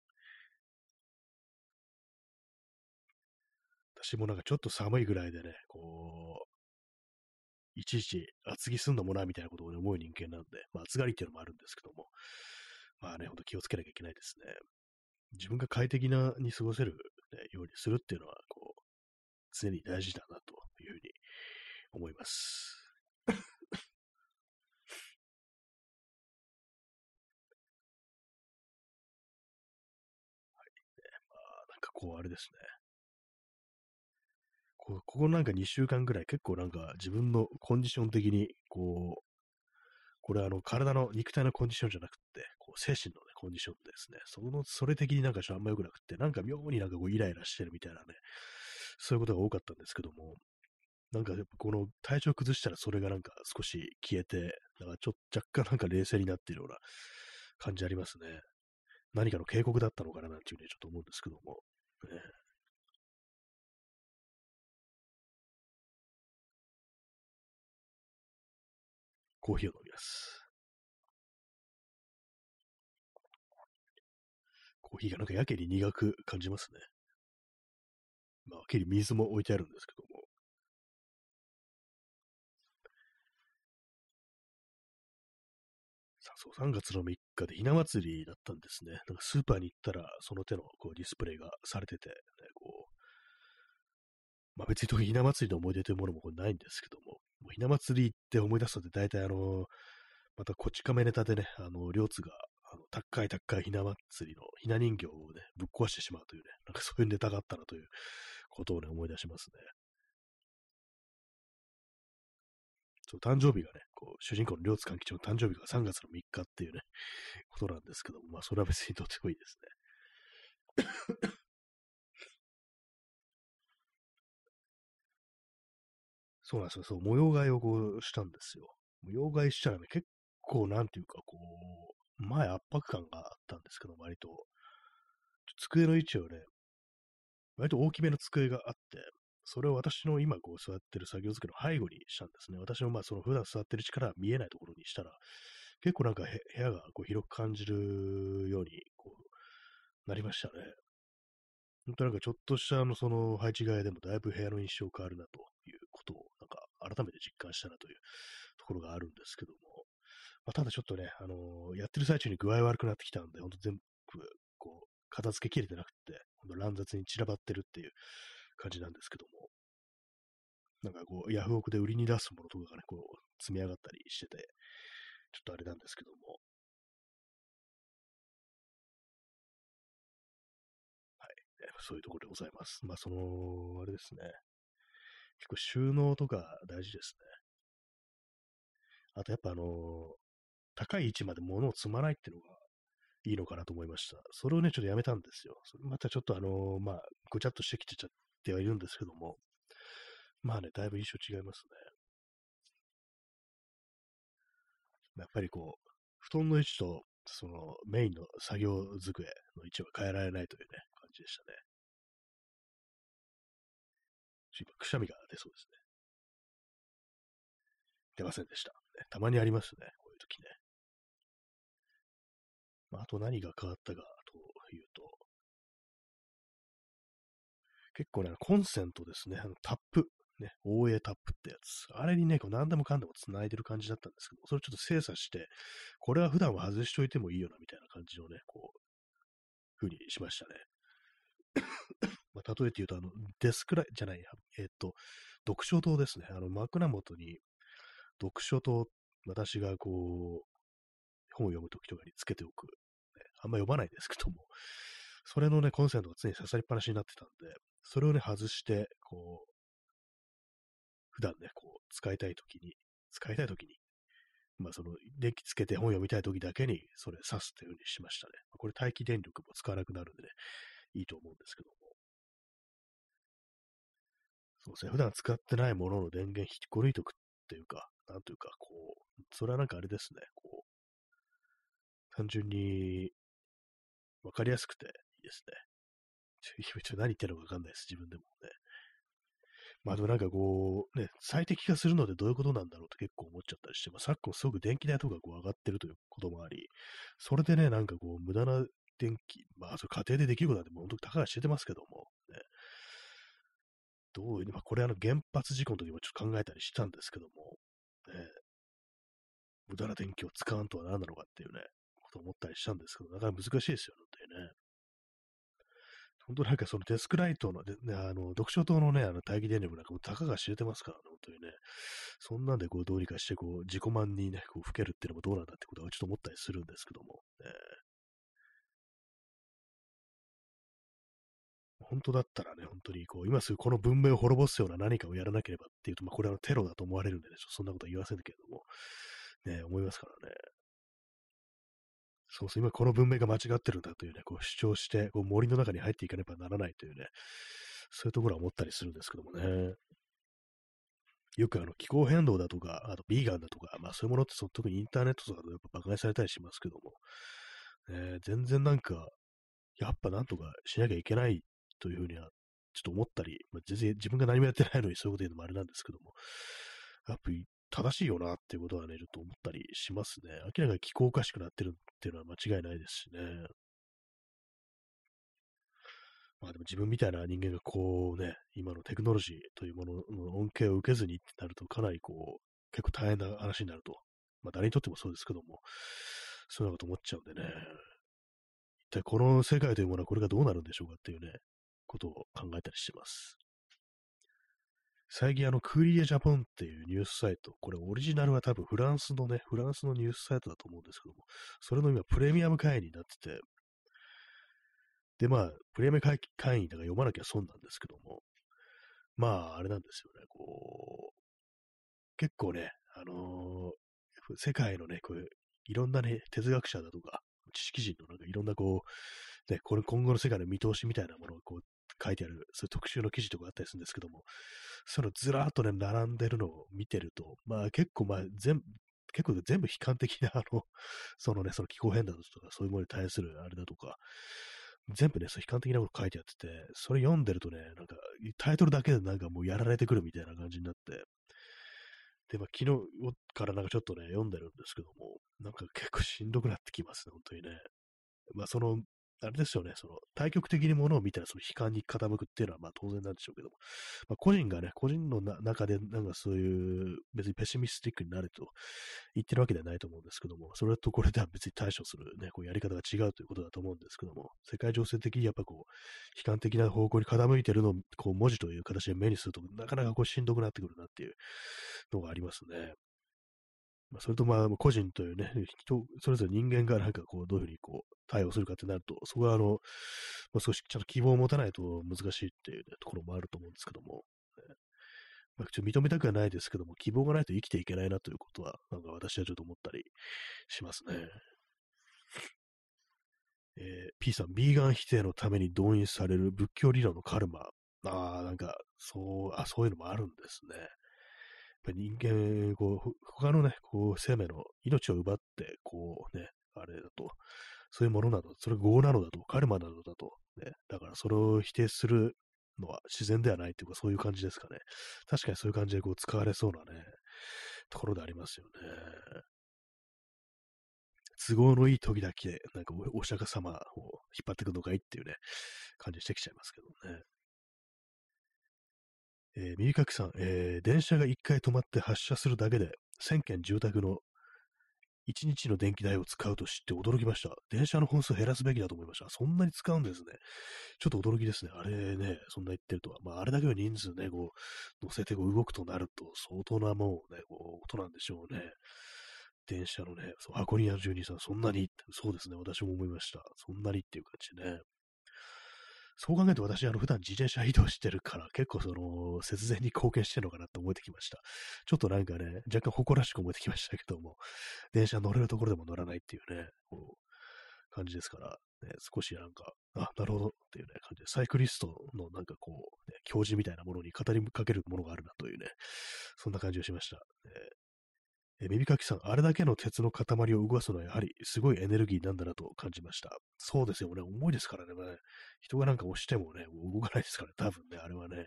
私もなんかちょっと寒いぐらいでね、こう、いちいち厚着すんのもない、みたいなことを、ね、思う人間なんで、まあ、暑がりっていうのもあるんですけども、まあね、ほんと気をつけなきゃいけないですね。自分が快適なに過ごせる、ね、ようにするっていうのは、こう、常に大事だなというふうに思います。はい。なんかこう、あれですね。こここなんか2週間ぐらい結構なんか自分のコンディション的に、こう、これあの体の肉体のコンディションじゃなくて、こう精神の、ね、コンディションですね。その、それ的になんかあんま良くなくて、なんか妙になんかこうイライラしてるみたいなね、そういうことが多かったんですけども、なんかやっぱこの体調崩したらそれがなんか少し消えて、だからちょっと若干なんか冷静になっているような感じありますね。何かの警告だったのかななんていうふうにちょっと思うんですけども。ね、コーヒーを飲みます。コーヒーがなんかやけに苦く感じますね。まあ、やけに水も置いてあるんですけども。さあ、そう、3月の3日でひな祭りだったんですね。なんかスーパーに行ったら、その手のこうディスプレイがされてて、ね、こう、まあ別にひな祭りの思い出というものもこれないんですけども、もひな祭りって思い出すと大体あの、またこち亀ネタでね、あの、両津が、あの、高い高いひな祭りのひな人形をね、ぶっ壊してしまうというね、なんかそういうネタがあったなということをね、思い出しますね。そう、誕生日がね、こう、主人公の両津勘吉の誕生日が3月の3日っていうね、ことなんですけども、まあ、それは別にとってもいいですね。そうなんですよ。そう、模様替えをこうしたんですよ。模様替えしたらね、結構なんていうか、こう、前圧迫感があったんですけど、割と。机の位置をね、割と大きめの机があって、それを私の今こう座ってる作業机の背後にしたんですね。私のまあその普段座ってる位置から見えないところにしたら、結構なんか部屋がこう広く感じるようにこうなりましたね。本当なんかちょっとしたあのその配置替えでもだいぶ部屋の印象変わるなということをなんか改めて実感したなというところがあるんですけども、まあ、ただちょっとね、あのー、やってる最中に具合悪くなってきたんで、本当全部こう片付けきれてなくて、ほんと乱雑に散らばってるっていう感じなんですけども、なんかこう、ヤフオクで売りに出すものとかがね、こう、積み上がったりしてて、ちょっとあれなんですけども、はいそういうところでございます。まあ、その、あれですね。結構収納とか大事ですね。あとやっぱあの、高い位置まで物を積まないっていうのがいいのかなと思いました。それをね、ちょっとやめたんですよ。それまたちょっとあの、まあ、ぐちゃっとしてきてちゃってはいるんですけども、まあね、だいぶ印象違いますね。やっぱりこう、布団の位置と、そのメインの作業机の位置は変えられないというね、感じでしたね。今、くしゃみが出そうですね。出ませんでした。たまにありますね、こういう時ね。まあ、あと何が変わったかというと、結構ね、コンセントですね、あのタップ、ね、OA タップってやつ。あれにね、こう何でもかんでも繋いでる感じだったんですけど、それちょっと精査して、これは普段は外しといてもいいよな、みたいな感じのね、こう、風にしましたね。まあ、例えて言うと、あの、デスクライ、じゃないや、えっ、と、読書灯ですね。あの、枕元に、読書灯、私がこう、本を読むときとかにつけておく、あんま読まないですけども、それのね、コンセントが常に刺さりっぱなしになってたんで、それをね、外して、こう、普段ね、こう、使いたいときに、使いたいときに、まあ、その、電気つけて本読みたいときだけに、それ刺すというようにしましたね。これ待機電力も使わなくなるんでね、いいと思うんですけども。そうですね、普段使ってないものの電源引きこ抜いとくっていうか、なんというか、こう、それはなんかあれですね、こう、単純に、わかりやすくていいですね。ちょ、何言ってるのかわかんないです、自分でもね。まあでもなんかこう、ね、最適化するのでどういうことなんだろうって結構思っちゃったりして、まあ昨今すごく電気代とかこう上がってるということもあり、それでね、なんかこう無駄な電気、まあそれ家庭でできることなんて本当にたかが知れてますけども、ね、どういう、まあ、これあの原発事故の時もちょっと考えたりしたんですけども、ね、無駄な電気を使わんとは何なのかっていうね、こと思ったりしたんですけど、なかなか難しいですよ、本当にね。本当なんかそのデスクライトの、ね、あの、読書灯のね、あの待機電力なんかもたかが知れてますからね、本当にね。そんなんでこうどうにかしてこう自己満にね、こう吹けるっていうのもどうなんだってことはちょっと思ったりするんですけども、ね、本当だったらね、本当にこう、今すぐこの文明を滅ぼすような何かをやらなければっていうと、まあ、これはテロだと思われるんでね、そんなことは言いませんけれども、ね、思いますからね。そうそう、今この文明が間違ってるんだというね、こう主張して、こう森の中に入っていかねばならないというね、そういうところは思ったりするんですけどもね。よくあの気候変動だとか、あとビーガンだとか、まあそういうものってその特にインターネットとかでやっぱ馬鹿にされたりしますけども、えー、全然なんか、やっぱなんとかしなきゃいけないというふうにはちょっと思ったり、まあ、全然自分が何もやってないのにそういうこと言うのもあれなんですけども、やっぱ正しいよなっていうことはね、ちょっと思ったりしますね。明らかに気候おかしくなってるっていうのは間違いないですしね。まあでも自分みたいな人間がこうね、今のテクノロジーというものの恩恵を受けずにってなると、かなりこう、結構大変な話になると。まあ誰にとってもそうですけども、そういうこと思っちゃうんでね。一体この世界というものはこれがどうなるんでしょうかっていうね、ことを考えたりしてます。最近あの、クーリエジャポンっていうニュースサイト、これオリジナルは多分フランスのね、フランスのニュースサイトだと思うんですけども、それの今プレミアム会員になってて、で、まあ、プレミアム会員だから読まなきゃ損なんですけども、まあ、あれなんですよね、こう、結構ね、あのー、世界のね、こういう、いろんなね、哲学者だとか、知識人のなんかいろんなこう、ね、これ今後の世界の見通しみたいなものをこう書いてある、そういう特集の記事とかあったりするんですけども、そのずらーっとね、並んでるのを見てると、まあ結構まあ全結構全部悲観的な、あの、そのね、その気候変動とか、そういうものに対するあれだとか、全部ね、そう悲観的なこと書いてあってて、それ読んでるとね、なんか、タイトルだけでなんかもうやられてくるみたいな感じになって、で、まあ、昨日からなんかちょっとね、読んでるんですけども、なんか結構しんどくなってきますね、本当にね。まあ、その、あれですよね、その、対極的にものを見たら、その悲観に傾くっていうのは、まあ当然なんでしょうけども、まあ個人がね、個人の中で、なんかそういう、別にペシミスティックになると言ってるわけではないと思うんですけども、それとこれでは別に対処するね、こうやり方が違うということだと思うんですけども、世界情勢的にやっぱこう、悲観的な方向に傾いてるのを、こう、文字という形で目にすると、なかなかこう、しんどくなってくるなっていうのがありますね。まあ、それとまあ、個人というね、人、それぞれ人間がなんかこう、どういうふうにこう、対応するかってなると、そこはあの、まあ、少しちゃんと希望を持たないと難しいっていう、ね、ところもあると思うんですけども、ね、まあ、ちょっと認めたくはないですけども、希望がないと生きていけないなということは、なんか私はちょっと思ったりしますね。えー、P さん、ビーガン否定のために動員される仏教理論のカルマ。ああ、なんか、そう、あ、そういうのもあるんですね。ぱ人間、こう、他のね、こう、生命の命を奪って、こうね、あれだと、そういうものなの、それ業なのだと、カルマなのだと、ね、だからそれを否定するのは自然ではないというか、そういう感じですかね。確かにそういう感じでこう使われそうなね、ところでありますよね。都合のいい時だけ、なんかお釈迦様を引っ張ってくるのがいいっていうね、感じしてきちゃいますけどね。えー、右かきさん、えー、電車が1回止まって発車するだけで、1000件住宅の1日の電気代を使うと知って驚きました。電車の本数減らすべきだと思いました。そんなに使うんですね。ちょっと驚きですね。あれね、そんな言ってるとは。まあ、あれだけの人数ね、こう、乗せてこう動くとなると、相当なもうね、こう、ことなんでしょうね。電車のね、そう箱庭住人さん、そんなにそうですね、私も思いました。そんなにっていう感じね。そう考えると私、あの、普段自転車移動してるから、結構その、節電に貢献してるのかなって思えてきました。ちょっとなんかね、若干誇らしく思えてきましたけども、電車乗れるところでも乗らないっていうね、こう、感じですから、ね、少しなんか、あ、なるほどっていうね、感じで、サイクリストのなんかこう、ね、教授みたいなものに語りかけるものがあるなというね、そんな感じをしました。え耳かきさん、あれだけの鉄の塊を動かすのはやはりすごいエネルギーなんだなと感じました。そうですよね。重いですからね。人がなんか押してもね、動かないですからね。多分ね、あれはね。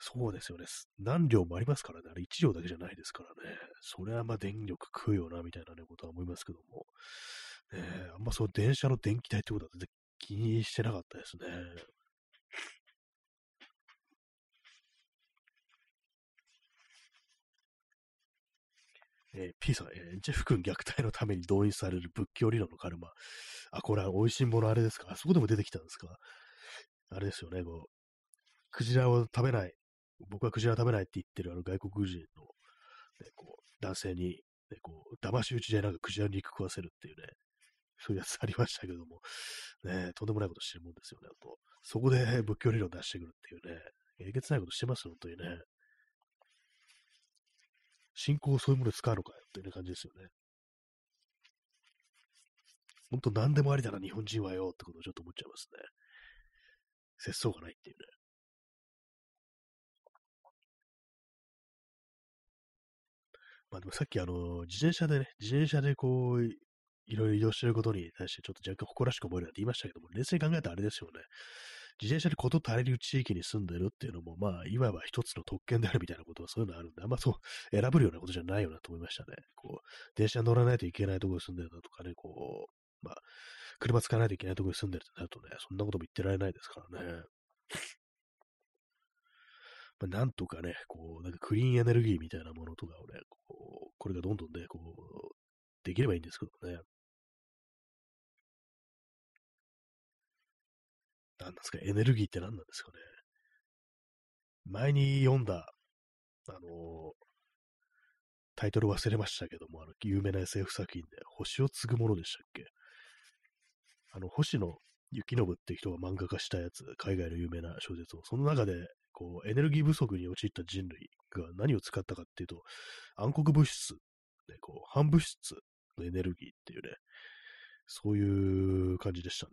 そうですよね。何両もありますからね。あれ1両だけじゃないですからね。それはまあ電力食うよな、みたいなね、ことは思いますけども。ね、あんまそう電車の電気代ってことは全然気にしてなかったですね。えー、P さん、えー、ジェフ君虐待のために動員される仏教理論のカルマ。あ、これは美味しいものあれですか？あそこでも出てきたんですか？あれですよね、こう、クジラを食べない、僕はクジラ食べないって言ってるあの外国人の、ね、こう男性に、ね、こう、騙し討ちでなんかクジラ肉食わせるっていうね、そういうやつありましたけども、ね、とんでもないことしてるもんですよね、あと。そこで仏教理論出してくるっていうね、えげつないことしてますよ、本当にね。信仰をそういうもので使うのかよっていう感じですよね。本当何でもありだな、日本人はよってことをちょっと思っちゃいますね。節操がないっていうね。まあでもさっきあの、自転車でね、自転車でこう、いろいろ移動してることに対してちょっと若干誇らしく思えるなんて言いましたけども、冷静に考えたらあれですよね。自転車でこと足りる地域に住んでるっていうのも、まあ、いわば一つの特権であるみたいなことはそういうのあるんで、あんまそう選ぶようなことじゃないよなと思いましたね。こう、電車乗らないといけないところに住んでるだとかね、こう、まあ、車使わないといけないところに住んでるってなるとね、そんなことも言ってられないですからね。まあ、なんとかね、こう、なんかクリーンエネルギーみたいなものとかをね、こう、これがどんどんね、こう、できればいいんですけどね。なんですか、エネルギーって何なんですかね。前に読んだ、あのー、タイトル忘れましたけども、あの、有名な SF 作品で、星を継ぐものでしたっけあの、星野幸信って人が漫画化したやつ、海外の有名な小説を、その中で、こう、エネルギー不足に陥った人類が何を使ったかっていうと、暗黒物質、ね、こう、反物質のエネルギーっていうね、そういう感じでしたね。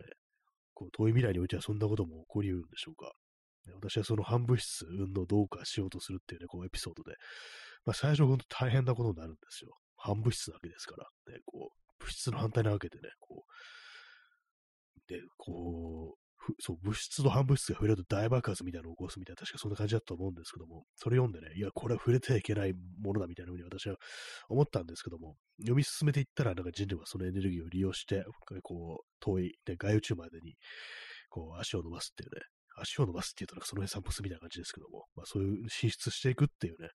こう遠い未来においてはそんなことも起こり得るんでしょうか？私はその反物質運動をどうかしようとするっていうね、こうエピソードで、まあ最初本当大変なことになるんですよ。反物質なわけですから。ね、こう、物質の反対なわけでね、こう、で、こう、そう、物質と反物質が触れると大爆発みたいなのを起こすみたいな、確かそんな感じだったと思うんですけども、それ読んでね、いや、これは触れてはいけないものだみたいなふうに私は思ったんですけども、読み進めていったら、なんか人類はそのエネルギーを利用して、こう、遠い、ね、外宇宙までに、こう、足を伸ばすっていうね、足を伸ばすっていうと、なんかその辺散歩するみたいな感じですけども、まあそういう進出していくっていうね、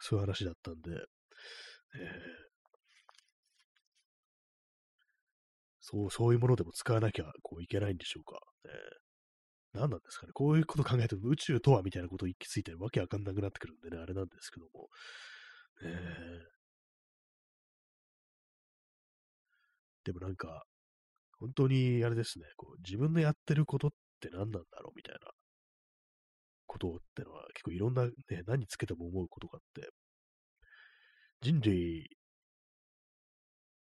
そういう話だったんで、えー、そう、そういうものでも使わなきゃこういけないんでしょうか。ね、何なんですかね。こういうこと考えると宇宙とはみたいなことを行き着いてわけわかんなくなってくるんでね、あれなんですけども。えでもなんか、本当にあれですね、こう自分のやってることって何なんだろうみたいなことってのは結構いろんな、ね、何つけても思うことがあって、人類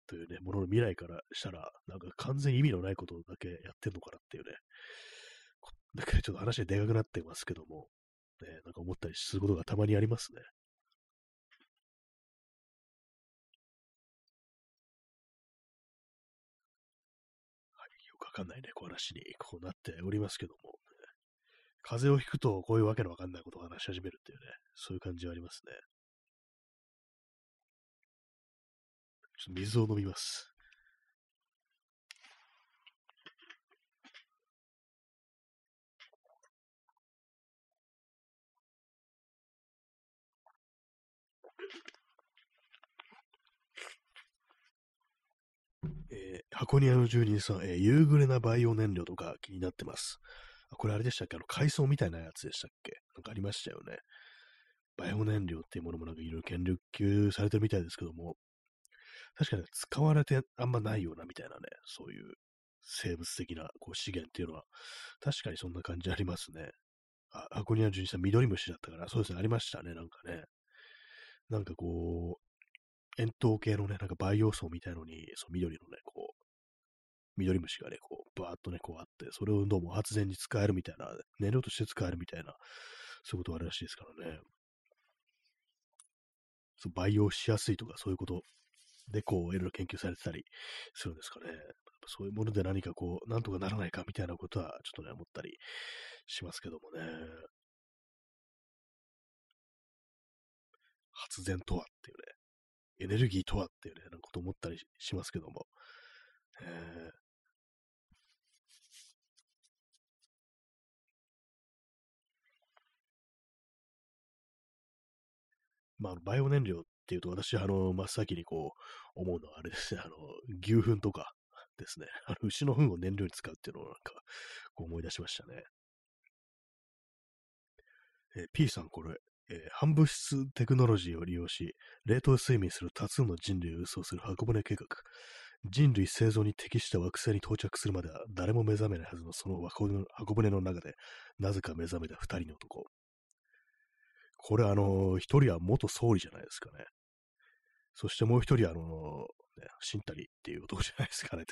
というね、ものの未来からしたら、なんか完全意味のないことだけやってんのかなっていうね、だけどちょっと話ででかくなってますけども、ね、なんか思ったりすることがたまにありますね。はい、よくわかんないね、こう話にこうなっておりますけども、風邪をひくとこういうわけのわかんないことを話し始めるっていうね、そういう感じはありますね。ちょっと水を飲みます。えー、箱庭の住人さん、えー、夕暮れなバイオ燃料とか気になってます。これあれでしたっけ？あの、海藻みたいなやつでしたっけ？なんかありましたよね。バイオ燃料っていうものもなんかいろいろ研究されてるみたいですけども、確かに使われてあんまないようなみたいなね、そういう生物的なこう資源っていうのは、確かにそんな感じありますね。あ、アコニア純さん、緑虫だったから、そうですね、ありましたね、なんかね。なんかこう、円筒系のね、なんか培養層みたいのに、そう、緑のね、こう、緑虫がね、こう、バーっとね、こうあって、それをどうも発電に使えるみたいな、燃料として使えるみたいな、そういうことがあるらしいですからね。そう培養しやすいとか、そういうことで、こう、いろいろ研究されてたりするんですかね。そういうもので何かこう、なんとかならないかみたいなことは、ちょっとね、思ったりしますけどもね。発電とはっていうね、エネルギーとはっていうね、なんかこと思ったりしますけども。えー、まあ、バイオ燃料っっていうと、私、あの、真っ先にこう、思うのはあれですね、あの、牛糞とかですね、あの、牛の糞を燃料に使うっていうのをなんか、思い出しましたね。えー、P さん、これ、えー、反物質テクノロジーを利用し、冷凍睡眠する多数の人類を輸送する箱舟計画。人類生存に適した惑星に到着するまでは誰も目覚めないはずのその箱舟の中で、なぜか目覚めた二人の男。これあの、一人は元総理じゃないですかね。そしてもう一人あの、ね、シンタリっていう男じゃないですかね。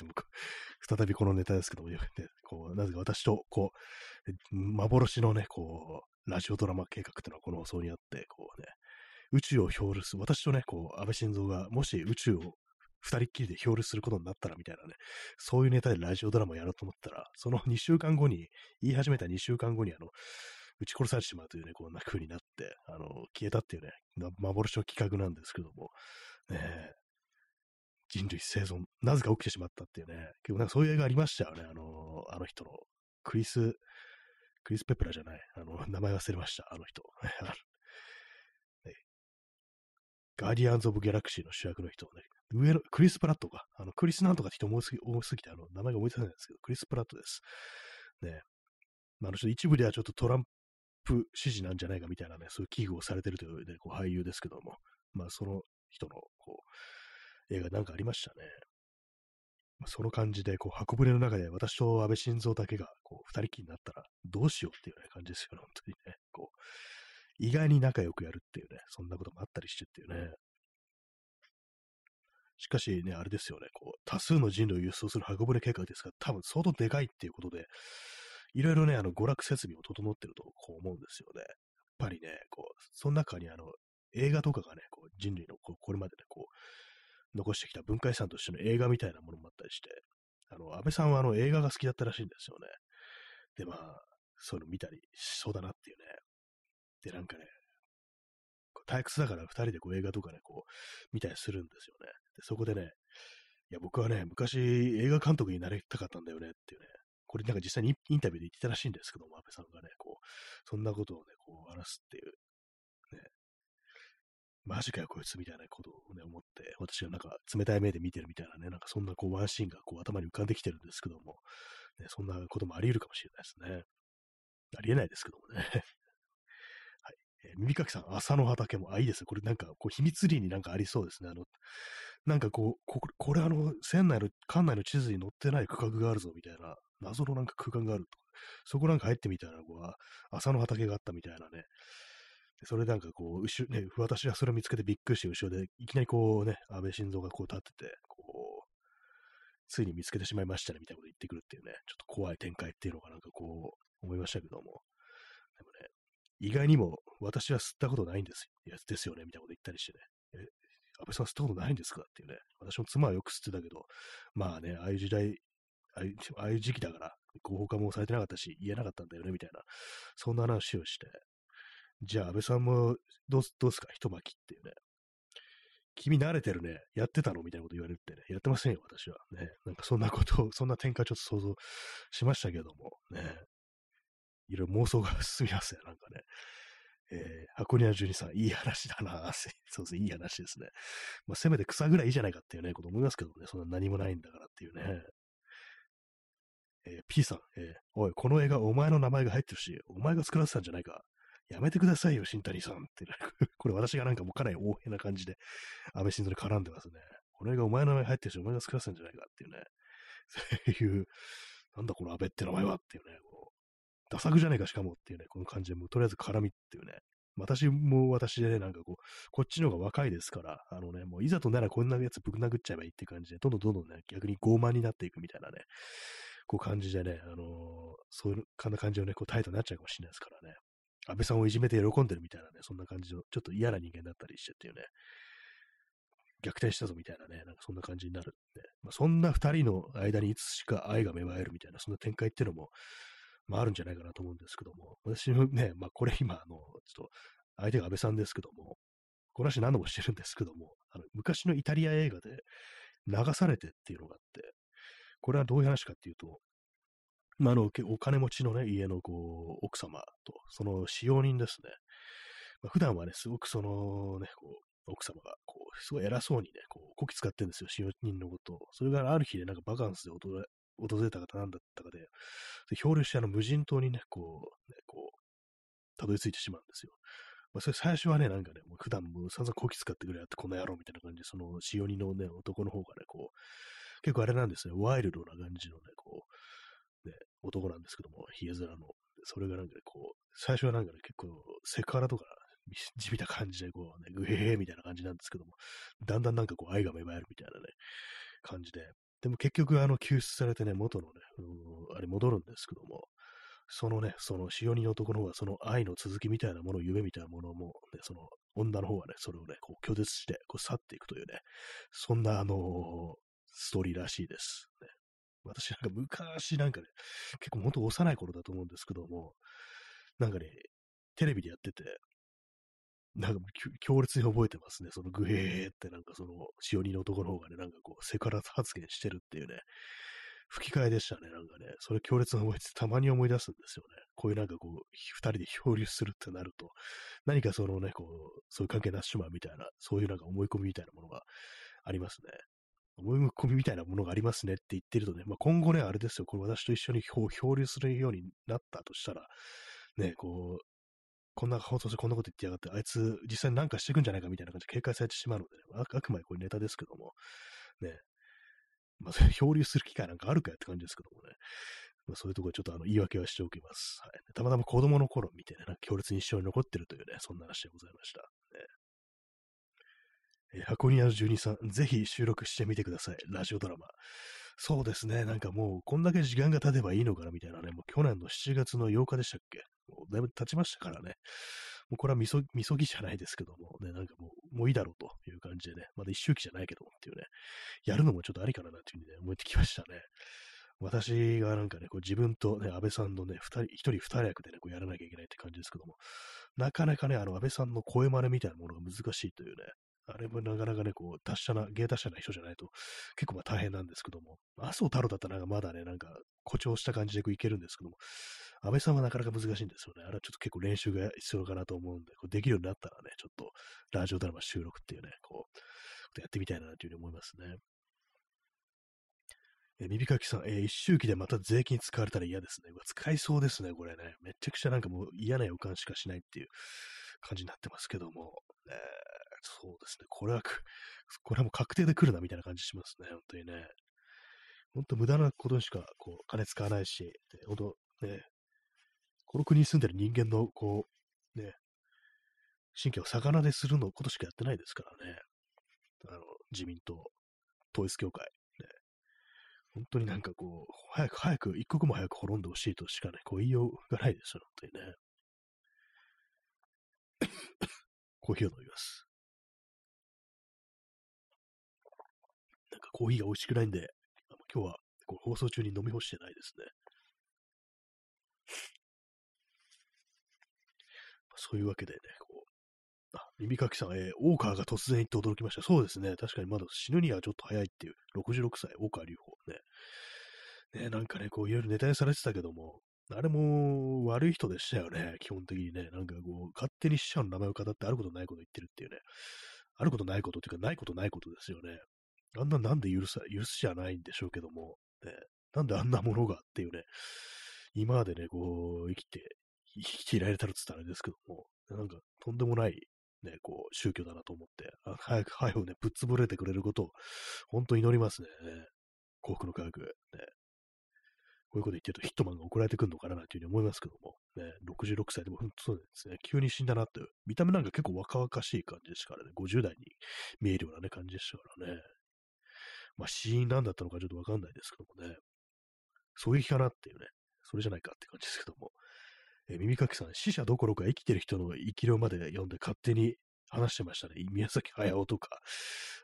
再びこのネタですけども、ね、こう、なぜか私と、こう、幻のね、こう、ラジオドラマ計画っていうのはこの放送にあって、こうね、宇宙を表する、私とね、こう、安倍晋三がもし宇宙を二人っきりで表することになったらみたいなね、そういうネタでラジオドラマをやろうと思ったら、その2週間後に、言い始めた2週間後に、あの、撃ち殺されてしまうというね、こんな風になって、あの、消えたっていうね、幻の企画なんですけども、ね、人類生存、なぜか起きてしまったっていうね、結構なんかそういう映画ありましたよね、あの、あの人の、クリス、クリス・ペプラじゃない、あの、名前忘れました、あの人。ガーディアンズ・オブ・ギャラクシーの主役の人ね、上の、クリス・プラットか、あの、クリスなんとかって人多すぎ多すぎて、あの、名前が思い出せないんですけど、クリス・プラットです。ね。まあ、あの人、一部ではちょっとトランプ支持なんじゃないかみたいなね、そういう危惧をされてるという、ね、こう俳優ですけども、まあ、その人の、こう、映画なんかありましたね。その感じで、こう、箱舟の中で私と安倍晋三だけが、こう、二人きりになったら、どうしようっていうね、感じですよね、本当にね。こう、意外に仲良くやるっていうね、そんなこともあったりしてっていうね。しかしね、あれですよね、こう、多数の人類を輸送する箱舟計画ですが、多分相当でかいっていうことで、いろいろね、あの、娯楽設備も整ってるとこう思うんですよね。やっぱりね、こう、その中にあの、映画とかがね、こう人類のこうこれまでね、こう、残してきた文化遺産としての映画みたいなものもあったりして、あの、安倍さんはあの映画が好きだったらしいんですよね。で、まあ、そういうの見たりしそうだなっていうね。で、なんかね、退屈だから二人でこう映画とかね、こう、見たりするんですよね。で、そこでね、いや、僕はね、昔映画監督になりたかったんだよねっていうね、これなんか実際にインタビューで言ってたらしいんですけども、安倍さんがね、こう、そんなことをね、こう話すっていう、ね、マジかよ、こいつみたいなことをね、思って、私がなんか冷たい目で見てるみたいなね、なんかそんなこうワンシーンがこう頭に浮かんできてるんですけども、ね、そんなこともあり得るかもしれないですね。ありえないですけどもね。はい。えー、耳かきさん、朝の畑も、あ、いいですね。これなんか、こう、秘密裏になんかありそうですね。あの、なんかこう、ここれあの、船内の、館内の地図に載ってない区画があるぞ、みたいな、謎のなんか空間があると、そこなんか入ってみたら、こう、朝の畑があったみたいなね。それなんかこう、後ろ、ね、私はそれを見つけてびっくりして、後ろで、いきなりこうね、安倍晋三がこう立ってて、こう、ついに見つけてしまいましたね、みたいなこと言ってくるっていうね、ちょっと怖い展開っていうのがなんかこう、思いましたけども。でもね、意外にも私は吸ったことないんですよ、ですよね、みたいなこと言ったりしてね。え、安倍さん吸ったことないんですかっていうね。私も妻はよく吸ってたけど、まあね、ああいう時代、ああいう時期だから、合法化もされてなかったし、言えなかったんだよね、みたいな、そんな話をして、じゃあ安倍さんもどうどうすか、一巻きっていうね。君慣れてるね。やってたの？みたいなこと言われるってね。やってませんよ、私は。ね。なんかそんなことを、そんな展開ちょっと想像しましたけども、ね。いろいろ妄想が進みますね、なんかね。えー、箱庭ジュニさん、いい話だな。そうですね、いい話ですね。まあ、せめて草ぐらいいいじゃないかっていうね、こと思いますけどね、そんな何もないんだからっていうね。えー、P さん、えー、おい、この映画お前の名前が入ってるし、お前が作らせたんじゃないか。やめてくださいよ、新谷さんって、これ私がなんかもうかなり大変な感じで、安倍晋三に絡んでますね。この映画お前の名前入ってるし、お前が作らせんじゃないかっていうね。そういう、なんだこの安倍って名前はっていうね、こう、ダサくじゃねえかしかもっていうね、この感じで、もうとりあえず絡みっていうね。私も私でね、なんかこう、こっちの方が若いですから、あのね、もういざとならこんなやつぶん殴っちゃえばいいって感じで、どんどんどんどんね、逆に傲慢になっていくみたいなね、こう感じでね、あのー、そういう、かんな感じのね、こう態度になっちゃうかもしれないですからね。安倍さんをいじめて喜んでるみたいなね、そんな感じの、ちょっと嫌な人間だったりしてっていうね、逆転したぞみたいなね、なんかそんな感じになるんで、まあ、そんな二人の間にいつしか愛が芽生えるみたいな、そんな展開っていうのも、まああるんじゃないかなと思うんですけども、私もね、まあこれ今、あの、ちょっと、相手が安倍さんですけども、この話何度もしてるんですけども、あの昔のイタリア映画で流されてっていうのがあって、これはどういう話かっていうと、まあ、あの、お金持ちのね、家のこう、奥様と、その使用人ですね。まあ、普段はね、すごくそのね、こう、奥様が、こう、すごい偉そうにね、こう、こき使ってるんですよ、使用人のことを。それがある日で、なんかバカンスで訪れ訪れた方なんだったかで、で漂流してあの無人島にね、こう、ね、こう、たどり着いてしまうんですよ。まあ、それ最初はね、なんかね、もう普段もう散々こき使ってくれやってこの野郎みたいな感じで、その使用人のね、男の方がね、こう、結構あれなんですね、ワイルドな感じのね、こう、男なんですけども、ヒゲ面の。それがなんか、こう、最初はなんかね、結構、セクハラとか、地味な感じで、こうね、グヘヘみたいな感じなんですけども、だんだんなんかこう、愛が芽生えるみたいなね、感じで。でも結局、あの、救出されてね、元のね、あれ戻るんですけども、そのね、その、潮人の男の方は、その愛の続きみたいなもの、夢みたいなものも、ね、その、女の方はね、それをね、こう拒絶して、こう去っていくというね、そんな、あのー、ストーリーらしいです。ね、私なんか昔なんかね、結構本当幼い頃だと思うんですけども、なんかね、テレビでやってて、なんか強烈に覚えてますね。そのグヘーってなんかその、潮人の男の方がね、なんかこう、セクハラ発言してるっていうね、吹き替えでしたね、なんかね。それ強烈な覚えてたまに思い出すんですよね。こういうなんかこう、二人で漂流するってなると、何かそのね、こう、そういう関係なしまみたいな、そういうなんか思い込みみたいなものがありますね。思い込みみたいなものがありますねって言ってるとね、まあ、今後ね、あれですよ、これ私と一緒に漂流するようになったとしたら、ね、こう、こんな放送してこんなこと言ってやがって、あいつ実際に何かしてくんじゃないかみたいな感じで警戒されてしまうので、ね、あくまでこれネタですけども、ね、まあ、漂流する機会なんかあるかよって感じですけどもね。まあ、そういうところでちょっとあの言い訳はしておきます。はい。たまたま子供の頃見てね、なんか強烈に一生に残ってるというね、そんな話でございました。箱庭の住人さん、ぜひ収録してみてください。ラジオドラマ。そうですね、なんかもう、こんだけ時間が経てばいいのかなみたいなね、もう去年の7月の8日でしたっけ？もうだいぶ経ちましたからね。もうこれはみそ、みそぎじゃないですけども、ね、なんかもう、もういいだろうという感じでね、まだ一周期じゃないけどっていうね、やるのもちょっとありかなっていうふうにね、思ってきましたね。私がなんかね、こう自分とね、安倍さんのね、二人、一人二役でね、こうやらなきゃいけないって感じですけども、なかなかね、あの安倍さんの声真似みたいなものが難しいというね、あれもなかなかね、こう、達者な、芸達者な人じゃないと、結構まあ大変なんですけども、麻生太郎だったらなんかまだね、なんか誇張した感じでこういけるんですけども、安倍さんはなかなか難しいんですよね。あれはちょっと結構練習が必要かなと思うんで、こうできるようになったらね、ちょっとラジオドラマ収録っていうね、こう、やってみたいなというふうに思いますね。え耳かきさん、えー、一周期でまた税金使われたら嫌ですね。使いそうですね、これね。めちゃくちゃなんかもう嫌な予感しかしないっていう感じになってますけども。えー、そうですね。これは、これはもう確定で来るなみたいな感じしますね。本当にね。本当無駄なことにしか、こう、金使わないし、本当ね、この国に住んでる人間の、こう、ね、神経を魚でするのことしかやってないですからね。あの、自民党、統一教会、ね。本当になんかこう、早く早く、一刻も早く滅んでほしいとしかね、こう言いようがないですよ、本当にね。コーヒーを飲みます。コーヒーが美味しくないんで、今日はこう放送中に飲み干してないですね。そういうわけでね、こう、あ、耳かきさん、えー、大川が突然言って驚きました。そうですね。確かにまだ死ぬにはちょっと早いっていう、66歳、大川隆法ね。ね、なんかね、こう、いろいろネタにされてたけども、あれも悪い人でしたよね、基本的にね。なんかこう、勝手に死者の名前を語ってあることないこと言ってるっていうね。あることないことっていうか、ないことないことですよね。あんななんで許さ、許すじゃないんでしょうけども、ね、なんであんなものがっていうね、今までね、こう、生きて生きていられたらっつったらあれですけども、なんかとんでもないね、こう、宗教だなと思って、早く、早くね、ぶっ潰れてくれることを、本当に祈りますね。幸福の科学。ね。こういうこと言ってるとヒットマンが送られてくるのかなというふうに思いますけども、ね、66歳でも本当そうですね、急に死んだなって、見た目なんか結構若々しい感じですからね、50代に見えるようなね、感じでしたからね。まあ死因なんだったのかちょっとわかんないですけどもね、狙撃かなっていうね、それじゃないかって感じですけども、えー、耳かきさん、死者どころか生きてる人の生き量まで読んで勝手に話してましたね。宮崎駿とか、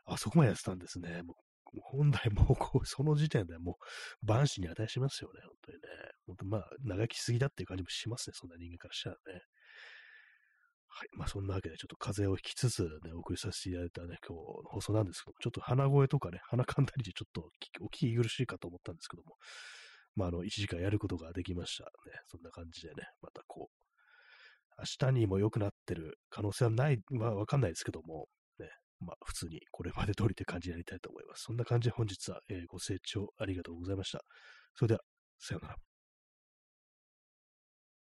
あそこまでやってたんですね。もう本来もうこう、その時点でもう、万死に値しますよね、本当にね。本当まあ、長生きすぎだっていう感じもしますね、そんな人間からしたらね。はい。まあ、そんなわけで、ちょっと風邪をひきつつね、お送りさせていただいたね、今日の放送なんですけども、ちょっと鼻声とかね、鼻かんだりでちょっとお聞き苦しいかと思ったんですけども、まあ、あの、1時間やることができましたね。そんな感じでね、またこう、明日にも良くなってる可能性はない、まあ、わかんないですけども、ね、まあ、普通にこれまで通りって感じでやりたいと思います。そんな感じで本日は、えー、ご清聴ありがとうございました。それでは、さようなら。